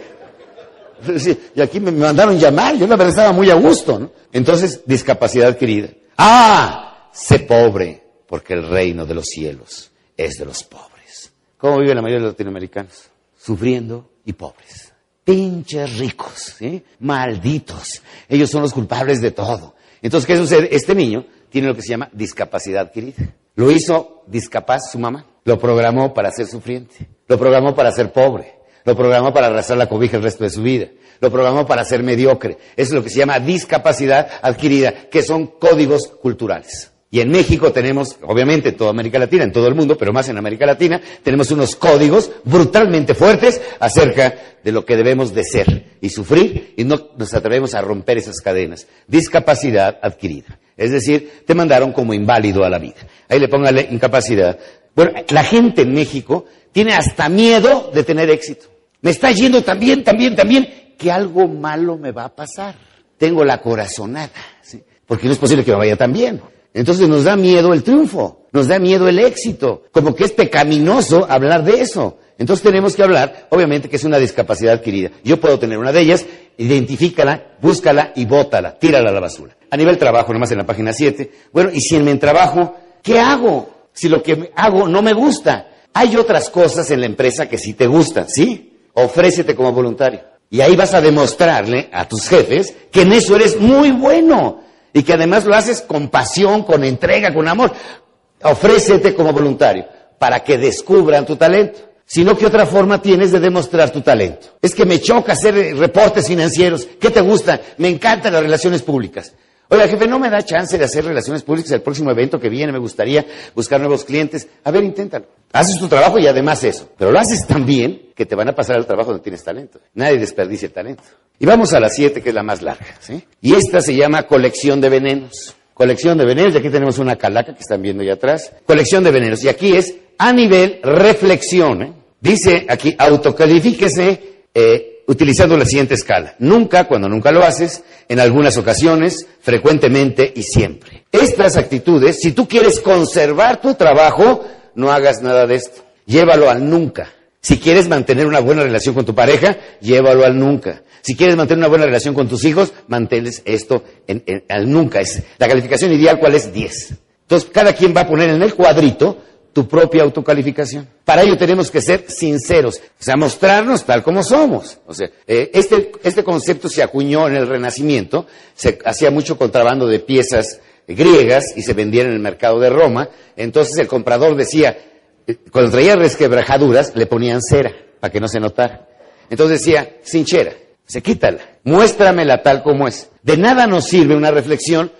[SPEAKER 1] Y aquí me mandaron llamar, yo la verdad estaba muy a gusto, ¿no? Entonces, discapacidad adquirida. Ah, sé pobre, porque el reino de los cielos es de los pobres. ¿Cómo viven la mayoría de los latinoamericanos? Sufriendo y pobres. Pinches ricos. Malditos. Ellos son los culpables de todo. Entonces, ¿qué sucede? Este niño tiene lo que se llama discapacidad adquirida. Lo hizo discapaz su mamá. Lo programó para ser sufriente. Lo programó para ser pobre. Lo programó para arrastrar la cobija el resto de su vida. Lo programó para ser mediocre. Es lo que se llama discapacidad adquirida, que son códigos culturales. Y en México tenemos, obviamente en toda América Latina, en todo el mundo, pero más en América Latina, tenemos unos códigos brutalmente fuertes acerca de lo que debemos de ser y sufrir y no nos atrevemos a romper esas cadenas. Discapacidad adquirida. Es decir, te mandaron como inválido a la vida. Ahí le póngale incapacidad. Bueno, la gente en México tiene hasta miedo de tener éxito. Me está yendo también, también, también, que algo malo me va a pasar. Tengo la corazonada, ¿sí? porque no es posible que me vaya tan bien. Entonces nos da miedo el triunfo, nos da miedo el éxito, como que es pecaminoso hablar de eso. Entonces tenemos que hablar, obviamente, que es una discapacidad adquirida. Yo puedo tener una de ellas, identifícala, búscala y bótala, tírala a la basura. A nivel trabajo, nomás en la página 7. Bueno, y si en mi trabajo, ¿qué hago? Si lo que hago no me gusta. Hay otras cosas en la empresa que sí te gustan, ¿sí? Ofrécete como voluntario. Y ahí vas a demostrarle a tus jefes que en eso eres muy bueno. Y que además lo haces con pasión, con entrega, con amor. Ofrécete como voluntario para que descubran tu talento. Sino ¿qué otra forma tienes de demostrar tu talento? Es que me choca hacer reportes financieros. ¿Qué te gusta? Me encantan las relaciones públicas. Oiga, jefe, no me da chance de hacer relaciones públicas el próximo evento que viene, me gustaría buscar nuevos clientes. A ver, inténtalo. Haces tu trabajo y además eso. Pero lo haces tan bien que te van a pasar al trabajo donde tienes talento. Nadie desperdicia talento. Y vamos a la siete, que es la más larga. ¿sí? Y esta se llama colección de venenos. Colección de venenos, y aquí tenemos una calaca que están viendo allá atrás. Colección de venenos. Y aquí es a nivel reflexión. ¿eh? Dice aquí, autocalifíquese eh, utilizando la siguiente escala. Nunca, cuando nunca lo haces, en algunas ocasiones, frecuentemente y siempre. Estas actitudes, si tú quieres conservar tu trabajo, no hagas nada de esto. Llévalo al nunca. Si quieres mantener una buena relación con tu pareja, llévalo al nunca. Si quieres mantener una buena relación con tus hijos, manténles esto al nunca. Es, la calificación ideal, ¿cuál es? 10. Entonces, cada quien va a poner en el cuadrito tu propia autocalificación. Para ello tenemos que ser sinceros, o sea, mostrarnos tal como somos. O sea, eh, este, este concepto se acuñó en el Renacimiento, se hacía mucho contrabando de piezas griegas y se vendían en el mercado de Roma. Entonces el comprador decía, cuando traía resquebrajaduras, le ponían cera para que no se notara. Entonces decía, sinchera, se quítala, muéstramela tal como es. De nada nos sirve una reflexión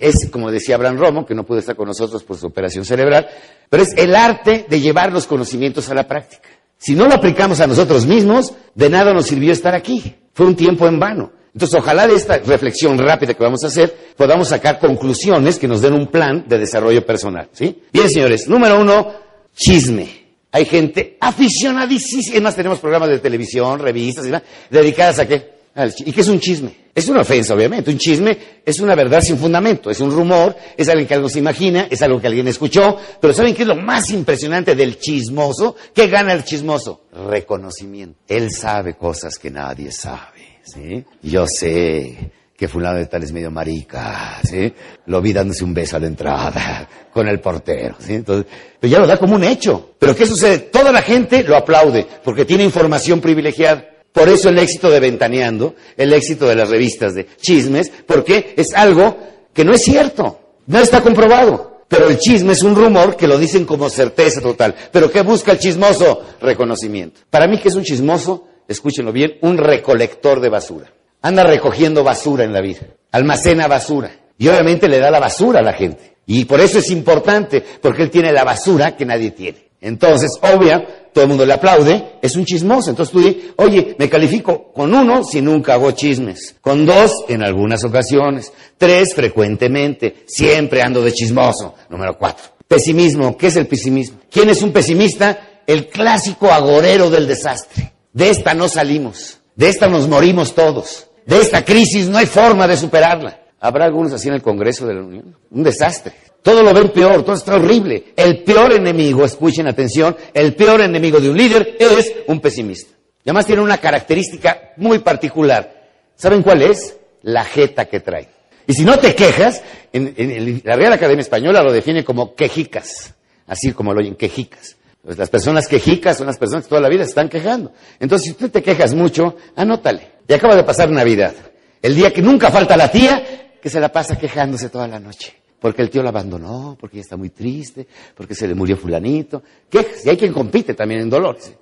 [SPEAKER 1] es, como decía Abraham Romo, que no pudo estar con nosotros por su operación cerebral, pero es el arte de llevar los conocimientos a la práctica. Si no lo aplicamos a nosotros mismos, de nada nos sirvió estar aquí. Fue un tiempo en vano. Entonces, ojalá de esta reflexión rápida que vamos a hacer, podamos sacar conclusiones que nos den un plan de desarrollo personal. ¿sí? Bien, señores, número uno, chisme. Hay gente aficionadísima, más tenemos programas de televisión, revistas y demás, dedicadas a qué? ¿Y qué es un chisme? Es una ofensa, obviamente. Un chisme es una verdad sin fundamento, es un rumor, es algo que algo se imagina, es algo que alguien escuchó. Pero ¿saben qué es lo más impresionante del chismoso? ¿Qué gana el chismoso? Reconocimiento. Él sabe cosas que nadie sabe, ¿sí? Yo sé que fulano de tal es medio marica, ¿sí? Lo vi dándose un beso a la entrada con el portero, ¿sí? Entonces, pero ya lo da como un hecho. Pero ¿qué sucede? Toda la gente lo aplaude porque tiene información privilegiada. Por eso el éxito de Ventaneando, el éxito de las revistas de chismes, porque es algo que no es cierto, no está comprobado. Pero el chisme es un rumor que lo dicen como certeza total. ¿Pero qué busca el chismoso? Reconocimiento. Para mí, que es un chismoso? Escúchenlo bien, un recolector de basura. Anda recogiendo basura en la vida, almacena basura. Y obviamente le da la basura a la gente. Y por eso es importante, porque él tiene la basura que nadie tiene. Entonces, obvia, todo el mundo le aplaude, es un chismoso. Entonces tú dices, oye, me califico con uno si nunca hago chismes, con dos en algunas ocasiones, tres frecuentemente, siempre ando de chismoso. Número cuatro. Pesimismo, ¿qué es el pesimismo? ¿Quién es un pesimista? El clásico agorero del desastre. De esta no salimos, de esta nos morimos todos, de esta crisis no hay forma de superarla. ¿Habrá algunos así en el Congreso de la Unión? Un desastre. Todo lo ven peor, todo está horrible. El peor enemigo, escuchen atención, el peor enemigo de un líder es un pesimista. Y además tiene una característica muy particular. ¿Saben cuál es? La jeta que trae. Y si no te quejas, en, la Real Academia Española lo define como quejicas, así como lo oyen, quejicas. Pues las personas quejicas son las personas que toda la vida se están quejando. Entonces, si usted te quejas mucho, anótale. Y acaba de pasar Navidad. El día que nunca falta la tía que se la pasa quejándose toda la noche porque el tío la abandonó, porque ella está muy triste, porque se le murió fulanito. ¿Qué? Y hay quien compite también en dolores.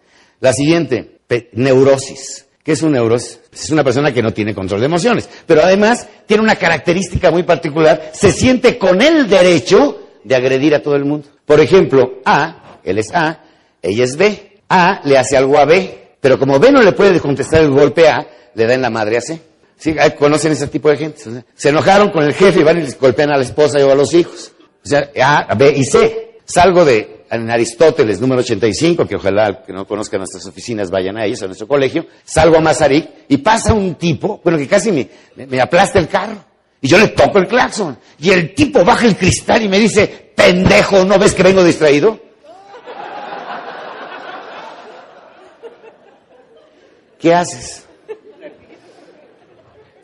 [SPEAKER 1] La siguiente, neurosis. ¿Qué es un neurosis? Es una persona que no tiene control de emociones, pero además tiene una característica muy particular, se siente con el derecho de agredir a todo el mundo. Por ejemplo, A, él es A, ella es B. A le hace algo a B, pero como B no le puede contestar el golpe A, le da en la madre a C. ¿Sí? ¿Conocen ese tipo de gente? se enojaron con el jefe y van y les golpean a la esposa y a los hijos. O sea, A, B y C. Salgo de Aristóteles, número 85, que ojalá que no conozcan nuestras oficinas vayan a ellos, a nuestro colegio. Salgo a Mazarik y pasa un tipo, bueno, que casi me, me aplasta el carro. Y yo le toco el claxon. Y el tipo baja el cristal y me dice, pendejo, ¿no ves que vengo distraído? ¿Qué haces?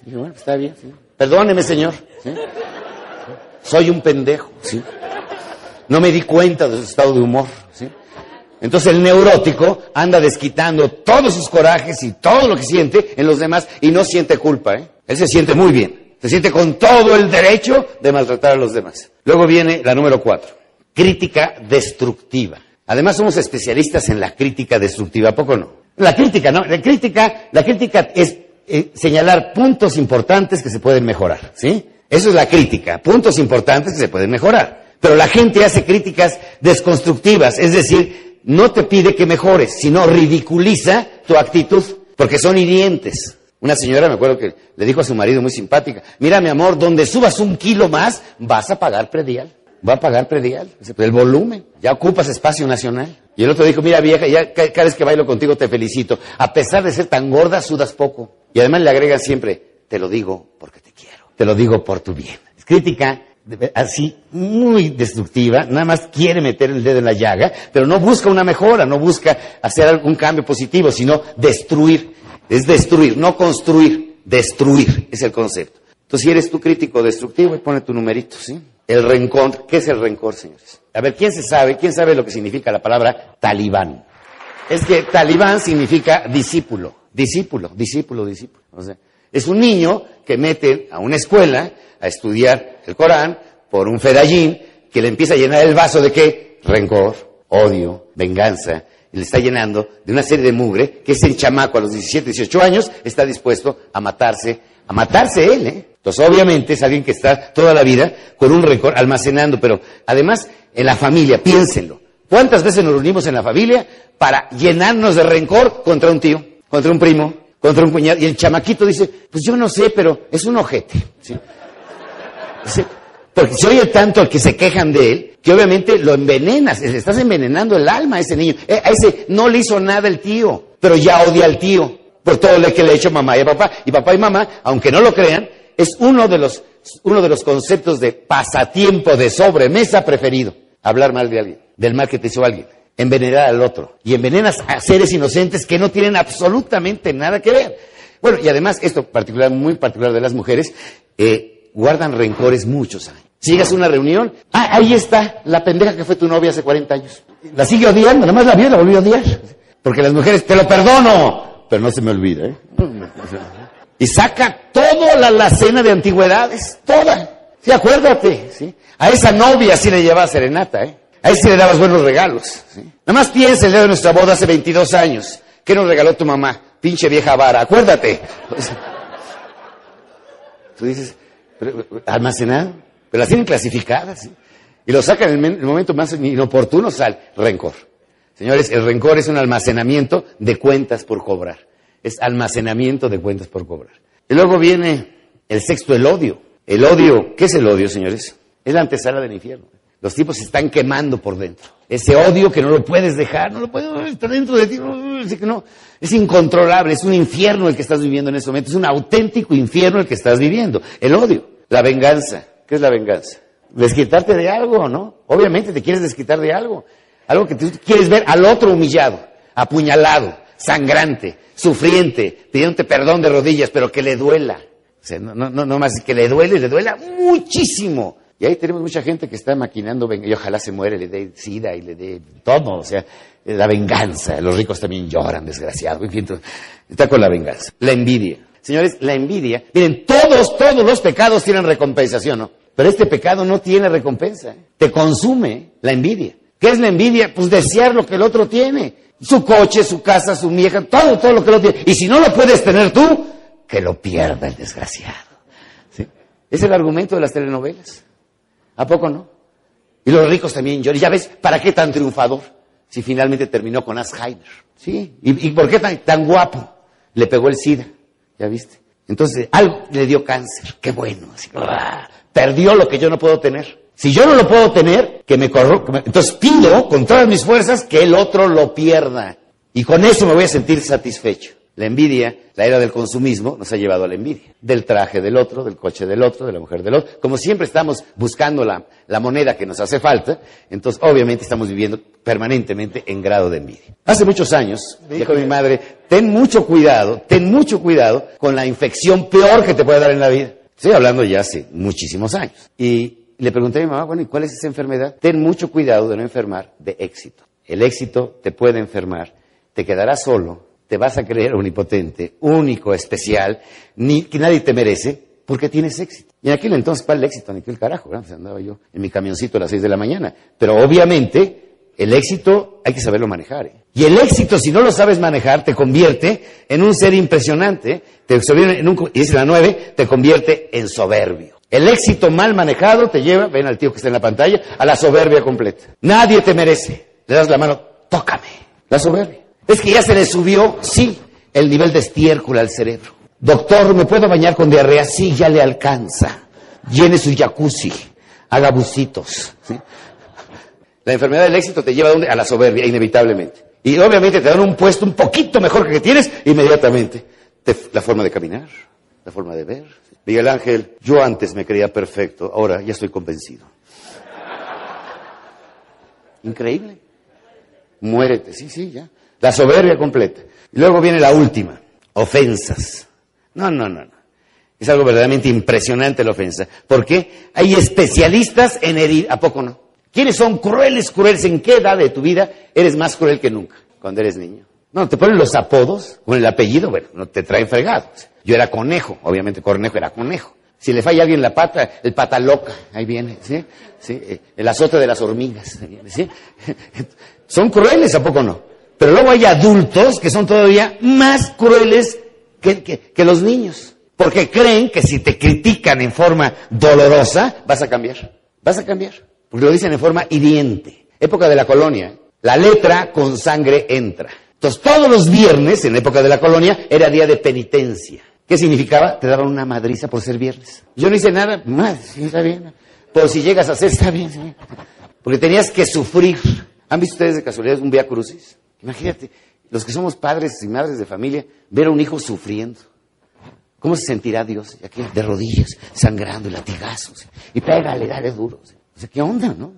[SPEAKER 1] Dije, bueno, está bien. ¿sí? Perdóneme, señor. Soy un pendejo. ¿sí? No me di cuenta de su estado de humor. ¿sí? Entonces el neurótico anda desquitando todos sus corajes y todo lo que siente en los demás y no siente culpa. ¿eh? Él se siente muy bien. Se siente con todo el derecho de maltratar a los demás. Luego viene la número cuatro. Crítica destructiva. Además somos especialistas en la crítica destructiva, ¿a poco no? La crítica, ¿no? La crítica, la crítica es eh, señalar puntos importantes que se pueden mejorar, ¿sí? Eso es la crítica, puntos importantes que se pueden mejorar. Pero la gente hace críticas desconstructivas, es decir, no te pide que mejores, sino ridiculiza tu actitud, porque son hirientes. Una señora, me acuerdo que le dijo a su marido muy simpática, mira mi amor, donde subas un kilo más, vas a pagar predial. Va a pagar predial, el volumen, ya ocupas espacio nacional. Y el otro dijo, mira vieja, ya cada vez que bailo contigo te felicito. A pesar de ser tan gorda, sudas poco. Y además le agregan siempre, te lo digo porque te quiero, te lo digo por tu bien. Es crítica así muy destructiva, nada más quiere meter el dedo en la llaga, pero no busca una mejora, no busca hacer algún cambio positivo, sino destruir. Es destruir, no construir, destruir es el concepto. Entonces, si eres tu crítico destructivo, pone tu numerito, ¿sí? El rencor, ¿qué es el rencor, señores? A ver, ¿quién se sabe? ¿Quién sabe lo que significa la palabra talibán? Es que talibán significa discípulo, discípulo, discípulo, discípulo. O sea, es un niño que mete a una escuela a estudiar el Corán por un fedallín que le empieza a llenar el vaso de qué? Rencor, odio, venganza. Y le está llenando de una serie de mugre que ese chamaco a los 17, 18 años está dispuesto a matarse, a matarse él, ¿eh? Entonces, obviamente es alguien que está toda la vida con un rencor almacenando, pero además en la familia, piénsenlo. ¿Cuántas veces nos reunimos en la familia para llenarnos de rencor contra un tío, contra un primo, contra un cuñado? Y el chamaquito dice, pues yo no sé, pero es un ojete. ¿sí? Porque se oye tanto al que se quejan de él, que obviamente lo envenenas, le estás envenenando el alma a ese niño. Eh, a ese no le hizo nada el tío, pero ya odia al tío por todo lo que le ha hecho mamá y papá. Y papá y mamá, aunque no lo crean, es uno de los, uno de los conceptos de pasatiempo de sobremesa preferido. Hablar mal de alguien, del mal que te hizo alguien, envenenar al otro. Y envenenas a seres inocentes que no tienen absolutamente nada que ver. Bueno, y además, esto particular, muy particular de las mujeres, eh, guardan rencores muchos años. Si llegas a una reunión, ah, ahí está la pendeja que fue tu novia hace 40 años. La sigue odiando, nada más la vio la volvió a odiar. Porque las mujeres, te lo perdono, pero no se me olvida, ¿eh? Y saca toda la, la cena de antigüedades, toda. Sí, acuérdate, ¿sí? A esa novia sí le llevaba serenata, ¿eh? A ese le dabas buenos regalos, ¿sí? Nada más piensa el día de nuestra boda hace 22 años. ¿Qué nos regaló tu mamá? Pinche vieja vara, acuérdate. Tú dices, almacenado, pero las tienen clasificadas, ¿sí? Y lo sacan en el momento más inoportuno, sal, rencor. Señores, el rencor es un almacenamiento de cuentas por cobrar es almacenamiento de cuentas por cobrar. Y luego viene el sexto, el odio. El odio, ¿qué es el odio, señores? Es la antesala del infierno. Los tipos se están quemando por dentro. Ese odio que no lo puedes dejar, no lo puedes estar dentro de ti, no, es incontrolable, es un infierno el que estás viviendo en ese momento, es un auténtico infierno el que estás viviendo. El odio, la venganza. ¿Qué es la venganza? Desquitarte de algo, ¿no? Obviamente te quieres desquitar de algo. Algo que tú quieres ver al otro humillado, apuñalado, sangrante, sufriente, pidiéndote perdón de rodillas, pero que le duela. O sea, no, no, no más que le duele, le duela muchísimo. Y ahí tenemos mucha gente que está maquinando, y ojalá se muere, le dé sida y le dé todo, o sea, la venganza. Los ricos también lloran, desgraciado. En fin, está con la venganza. La envidia. Señores, la envidia, miren, todos, todos los pecados tienen recompensación, ¿no? Pero este pecado no tiene recompensa. Te consume la envidia. ¿Qué es la envidia? Pues desear lo que el otro tiene su coche, su casa, su vieja, todo, todo lo que lo tiene. Y si no lo puedes tener tú, que lo pierda el desgraciado. ¿Sí? Es el argumento de las telenovelas. ¿A poco no? Y los ricos también lloran. Ya ves, ¿para qué tan triunfador? Si finalmente terminó con Alzheimer. ¿Sí? ¿Y, por qué tan, tan guapo? Le pegó el SIDA. ¿Ya viste? Entonces, algo le dio cáncer. Qué bueno. ¡ah! perdió lo que yo no puedo tener. Si yo no lo puedo tener, que me corro, entonces pido con todas mis fuerzas que el otro lo pierda. Y con eso me voy a sentir satisfecho. La envidia, la era del consumismo, nos ha llevado a la envidia. Del traje del otro, del coche del otro, de la mujer del otro. Como siempre estamos buscando la, la moneda que nos hace falta, entonces obviamente estamos viviendo permanentemente en grado de envidia. Hace muchos años, dijo mi madre, ten mucho cuidado, ten mucho cuidado con la infección peor que te puede dar en la vida. Estoy hablando ya hace muchísimos años. Y le pregunté a mi mamá, bueno, ¿y cuál es esa enfermedad? Ten mucho cuidado de no enfermar de éxito. El éxito te puede enfermar, te quedarás solo, te vas a creer omnipotente, único, especial, que nadie te merece, porque tienes éxito. Y en aquel entonces, ¿cuál el éxito? Ni que el carajo, ¿no? andaba yo en mi camioncito a las seis de la mañana. Pero obviamente, el éxito hay que saberlo manejar. ¿eh? Y el éxito, si no lo sabes manejar, te convierte en un ser impresionante, te y la nueve, te convierte en soberbio. El éxito mal manejado te lleva, ven al tío que está en la pantalla, a la soberbia completa. Nadie te merece. Le das la mano, tócame. La soberbia. Es que ya se le subió, sí, el nivel de estiércol al cerebro. Doctor, ¿me puedo bañar con diarrea? Sí, ya le alcanza. Llene su jacuzzi, haga bucitos. La enfermedad del éxito te lleva a, la soberbia, inevitablemente. Y obviamente te dan un puesto un poquito mejor que, que tienes, inmediatamente. la forma de caminar, la forma de ver. Miguel Ángel, yo antes me creía perfecto, ahora ya estoy convencido. Increíble. Muérete, sí, sí, ya. La soberbia completa. Y luego viene la última, ofensas. No, no, no, no. Es algo verdaderamente impresionante la ofensa. ¿Por qué? Hay especialistas en herir, ¿a poco no? ¿Quiénes son crueles, crueles? ¿En qué edad de tu vida eres más cruel que nunca? Cuando eres niño. No, te ponen los apodos con el apellido, bueno, no te traen fregados. Yo era conejo, obviamente Cornejo era conejo. Si le falla a alguien la pata, el pata loca, ahí viene, ¿sí? ¿Sí? El azote de las hormigas, ¿sí? Son crueles, ¿a poco no? Pero luego hay adultos que son todavía más crueles que, los niños. Porque creen que si te critican en forma dolorosa, vas a cambiar. Vas a cambiar. Porque lo dicen en forma hiriente. Época de la colonia. La letra con sangre entra. Entonces, todos los viernes, en época de la colonia, era día de penitencia. ¿Qué significaba? Te daban una madriza por ser viernes. Yo no hice nada, más, sí, está bien. Por si llegas a hacer, está bien, Porque tenías que sufrir. ¿Han visto ustedes de casualidad un Via Crucis? Imagínate, los que somos padres y madres de familia, ver a un hijo sufriendo. ¿Cómo se sentirá Dios? Aquí, de rodillas, sangrando, latigazos. Y pégale, dale duro. O sea, ¿qué onda, no?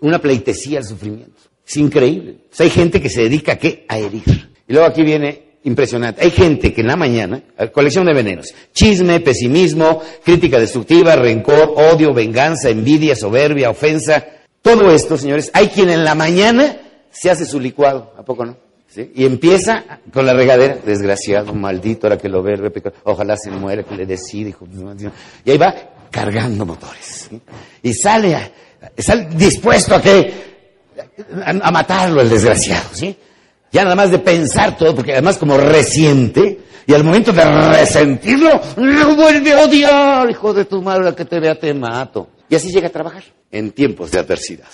[SPEAKER 1] una pleitesía al sufrimiento. Es increíble. O sea, hay gente que se dedica a qué? A herir. Y luego aquí viene impresionante. Hay gente que en la mañana, colección de venenos, chisme, pesimismo, crítica destructiva, rencor, odio, venganza, envidia, soberbia, ofensa. Todo esto, señores, hay quien en la mañana se hace su licuado, ¿a poco no? ¿Sí? Y empieza con la regadera, desgraciado, maldito, ahora que lo ve, ojalá se muere, que le decide, hijo. Y ahí va cargando motores. Y sale, sale dispuesto a que, a, matarlo el desgraciado, ¿sí? Ya nada más de pensar todo, porque además como resiente, y al momento de resentirlo, lo vuelve a odiar, hijo de tu madre, que te vea te mato. Y así llega a trabajar en tiempos de adversidad.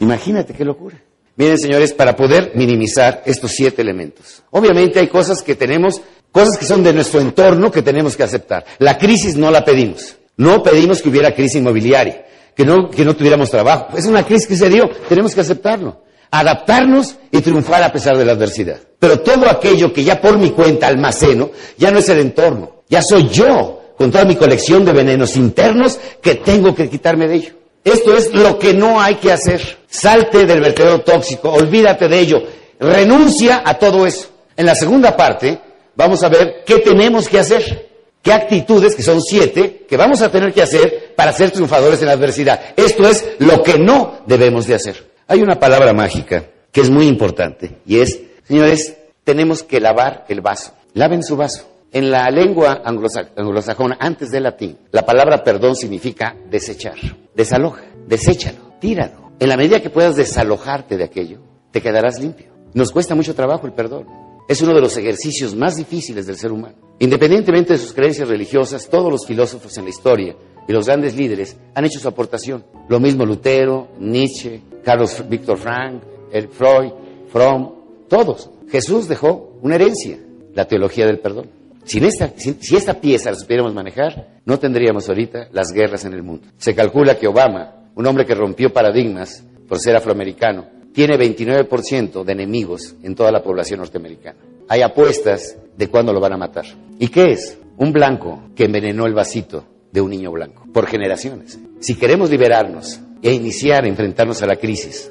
[SPEAKER 1] Imagínate qué locura. Miren, señores, para poder minimizar estos siete elementos. Obviamente hay cosas que tenemos, cosas que son de nuestro entorno que tenemos que aceptar. La crisis no la pedimos. No pedimos que hubiera crisis inmobiliaria, que no, que no tuviéramos trabajo. Es una crisis que se dio, tenemos que aceptarlo. Adaptarnos y triunfar a pesar de la adversidad. Pero todo aquello que ya por mi cuenta almaceno, ya no es el entorno, ya soy yo, con toda mi colección de venenos internos, que tengo que quitarme de ello. Esto es lo que no hay que hacer. Salte del vertedero tóxico, olvídate de ello, renuncia a todo eso. En la segunda parte vamos a ver qué tenemos que hacer, qué actitudes, que son siete, que vamos a tener que hacer para ser triunfadores en la adversidad. Esto es lo que no debemos de hacer. Hay una palabra mágica que es muy importante y es, señores, tenemos que lavar el vaso. Laven su vaso. En la lengua anglosajona, antes del latín, la palabra perdón significa desechar. Desaloja, deséchalo, tíralo. En la medida que puedas desalojarte de aquello, te quedarás limpio. Nos cuesta mucho trabajo el perdón. Es uno de los ejercicios más difíciles del ser humano. Independientemente de sus creencias religiosas, todos los filósofos en la historia y los grandes líderes han hecho su aportación. Lo mismo Lutero, Nietzsche, Carlos Víctor Frank, el Freud, Fromm, todos. Jesús dejó una herencia, la teología del perdón. Sin esta, si esta pieza la supiéramos manejar, no tendríamos ahorita las guerras en el mundo. Se calcula que Obama, un hombre que rompió paradigmas por ser afroamericano, tiene 29% de enemigos en toda la población norteamericana. hay apuestas de cuándo lo van a matar. ¿Y qué es? Un blanco que envenenó el vasito de un niño blanco, por generaciones. Si queremos liberarnos e iniciar a enfrentarnos a la crisis,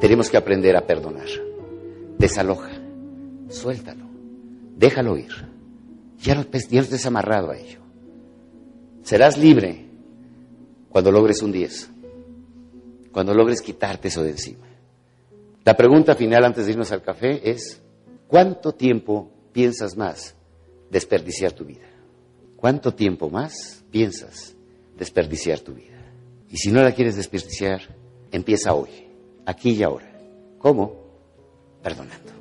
[SPEAKER 1] tenemos que aprender a perdonar. Desaloja, suéltalo, déjalo ir. Ya no, ya no estés amarrado a ello. Serás libre cuando logres un 10, cuando logres quitarte eso de encima. La pregunta final antes de irnos al café es, ¿cuánto tiempo piensas más desperdiciar tu vida? ¿Cuánto tiempo más piensas desperdiciar tu vida? Y si no la quieres desperdiciar, empieza hoy, aquí y ahora. ¿Cómo? Perdonando.